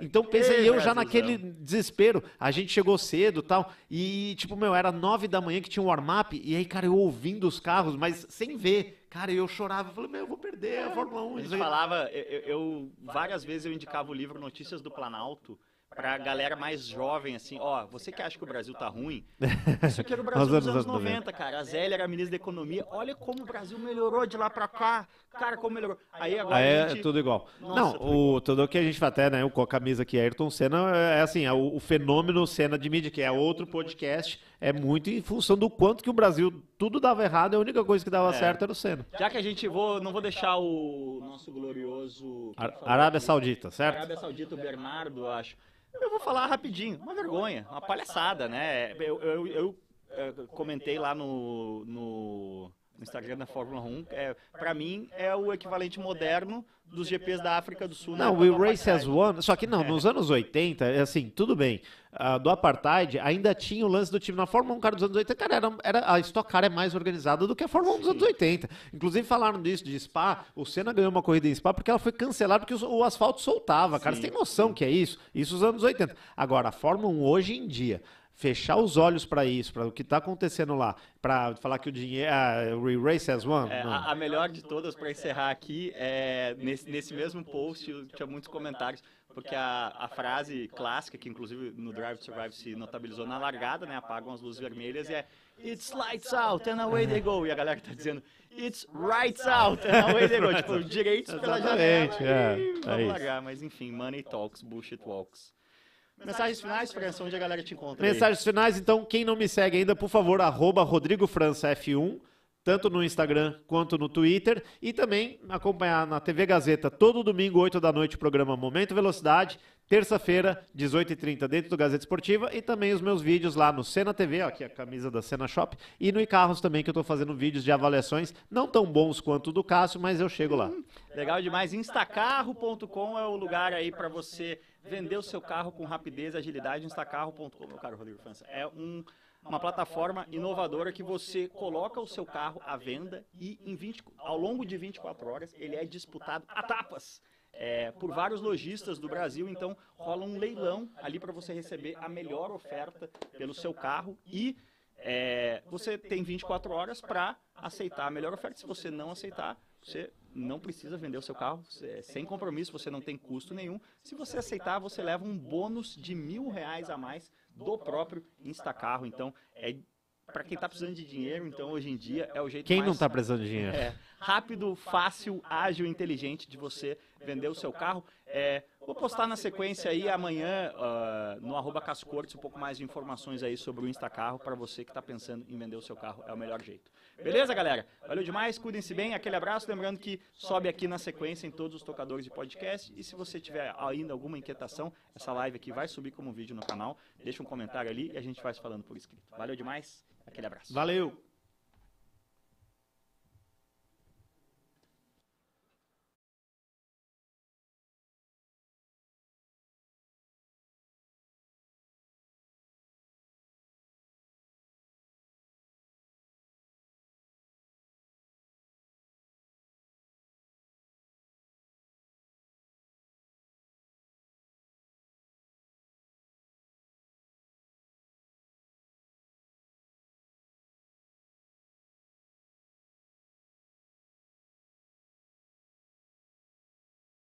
Então pensa eu já naquele desespero. A gente chegou cedo e tal. E, tipo, meu, era 9 da manhã que tinha um warm-up. E aí, cara, eu ouvindo os carros, mas sem ver. Cara, eu chorava. Eu falei, meu, eu vou perder a Fórmula 1. A gente falava, eu, eu- várias vezes eu indicava o livro Notícias do Planalto pra galera mais jovem, assim, ó, você que acha que o Brasil tá ruim, isso aqui era o Brasil dos anos anos 90, cara. A Zélia era a ministra da Economia, olha como o Brasil melhorou de lá pra cá, cara, como melhorou. Aí agora Aí a é gente... tudo igual. Nossa, não, tudo o, tudo que a gente faz até, né, com a camisa aqui, Ayrton Senna, é assim, é o, o fenômeno Senna de mídia, que é outro podcast, é muito em função do quanto que o Brasil tudo dava errado, e a única coisa que dava É. certo era o Senna. Já que a gente, vou, não vou deixar o nosso glorioso... Ar- Arábia aqui? Saudita, certo? Arábia Saudita, o Bernardo, acho. Eu vou falar rapidinho, uma vergonha, uma palhaçada, né? Eu, eu- eu, eh, comentei lá no, no, no Instagram da Fórmula 1, é, para mim é o equivalente moderno dos GPs da África do Sul. na Não, o Race as. One, só que não, nos anos 80, é assim, tudo bem, ah, do Apartheid ainda tinha o lance do time na Fórmula 1, cara, dos anos 80, cara, era, era- a Stock Car é mais organizada do que a Fórmula 1 dos anos 80. Inclusive falaram disso, de Spa, o Senna ganhou uma corrida em Spa porque ela foi cancelada porque o, o asfalto soltava, cara, Sim, você tem noção que é isso? Isso nos anos 80. Agora, a Fórmula 1 hoje em dia, fechar os olhos para isso, para o que tá acontecendo lá, para falar que o dinheiro, ah, o Race as One, É, a, a melhor de todas para encerrar aqui é nesse, nesse mesmo post tinha muitos comentários porque a, a frase clássica que inclusive no Drive to Survive se notabilizou na largada, né, apagam as luzes vermelhas é It's lights out and away they go. E a galera tá dizendo It's right out and away they go. Tipo direitos pela janela. é, e é vamos isso. largar, mas enfim, money talks, bullshit walks. Mensagens finais, França, onde a galera te encontra? aí? Mensagens finais, então, quem não me segue ainda, por favor, arroba Rodrigo França F1, tanto no Instagram quanto no Twitter, e também acompanhar na TV Gazeta todo domingo, 8 da noite, o programa Momento Velocidade, terça-feira, 18h30, dentro do Gazeta Esportiva, e também os meus vídeos lá no Cena TV, ó, aqui a camisa da Cena Shop, e no iCarros também, que eu tô fazendo vídeos de avaliações, não tão bons quanto o do Cássio, mas eu chego lá. Legal demais. Instacarro.com é o lugar aí para você vender o seu carro com rapidez e agilidade. Instacarro.com, meu caro Rodrigo França, é um, uma plataforma inovadora que você coloca o seu carro à venda e em 20, ao longo de 24 horas ele é disputado a tapas. é, por vários lojistas do Brasil, então rola um leilão ali para você receber a melhor oferta pelo seu carro e é, você tem 24 horas para aceitar a melhor oferta. Se você não aceitar, você não precisa vender o seu carro, é sem compromisso, você não tem custo nenhum. Se você aceitar, você leva um bônus de mil reais a mais do próprio Instacarro. Então, é para quem está precisando de dinheiro, então hoje em dia é o jeito Quem mais não tá precisando de dinheiro? é, rápido, fácil, ágil, inteligente de você vender o seu carro. É, vou postar na sequência aí amanhã ah, no arroba Cascortes um pouco mais de informações aí sobre o Instacarro para você que está pensando em vender o seu carro. É o melhor jeito. Beleza, galera? Valeu demais, cuidem-se bem. Aquele abraço. Lembrando que sobe aqui na sequência em todos os tocadores de podcast. E se você tiver ainda alguma inquietação, essa live aqui vai subir como vídeo no canal. Deixa um comentário ali e a gente vai se falando por escrito. Valeu demais. Aquele abraço. Valeu!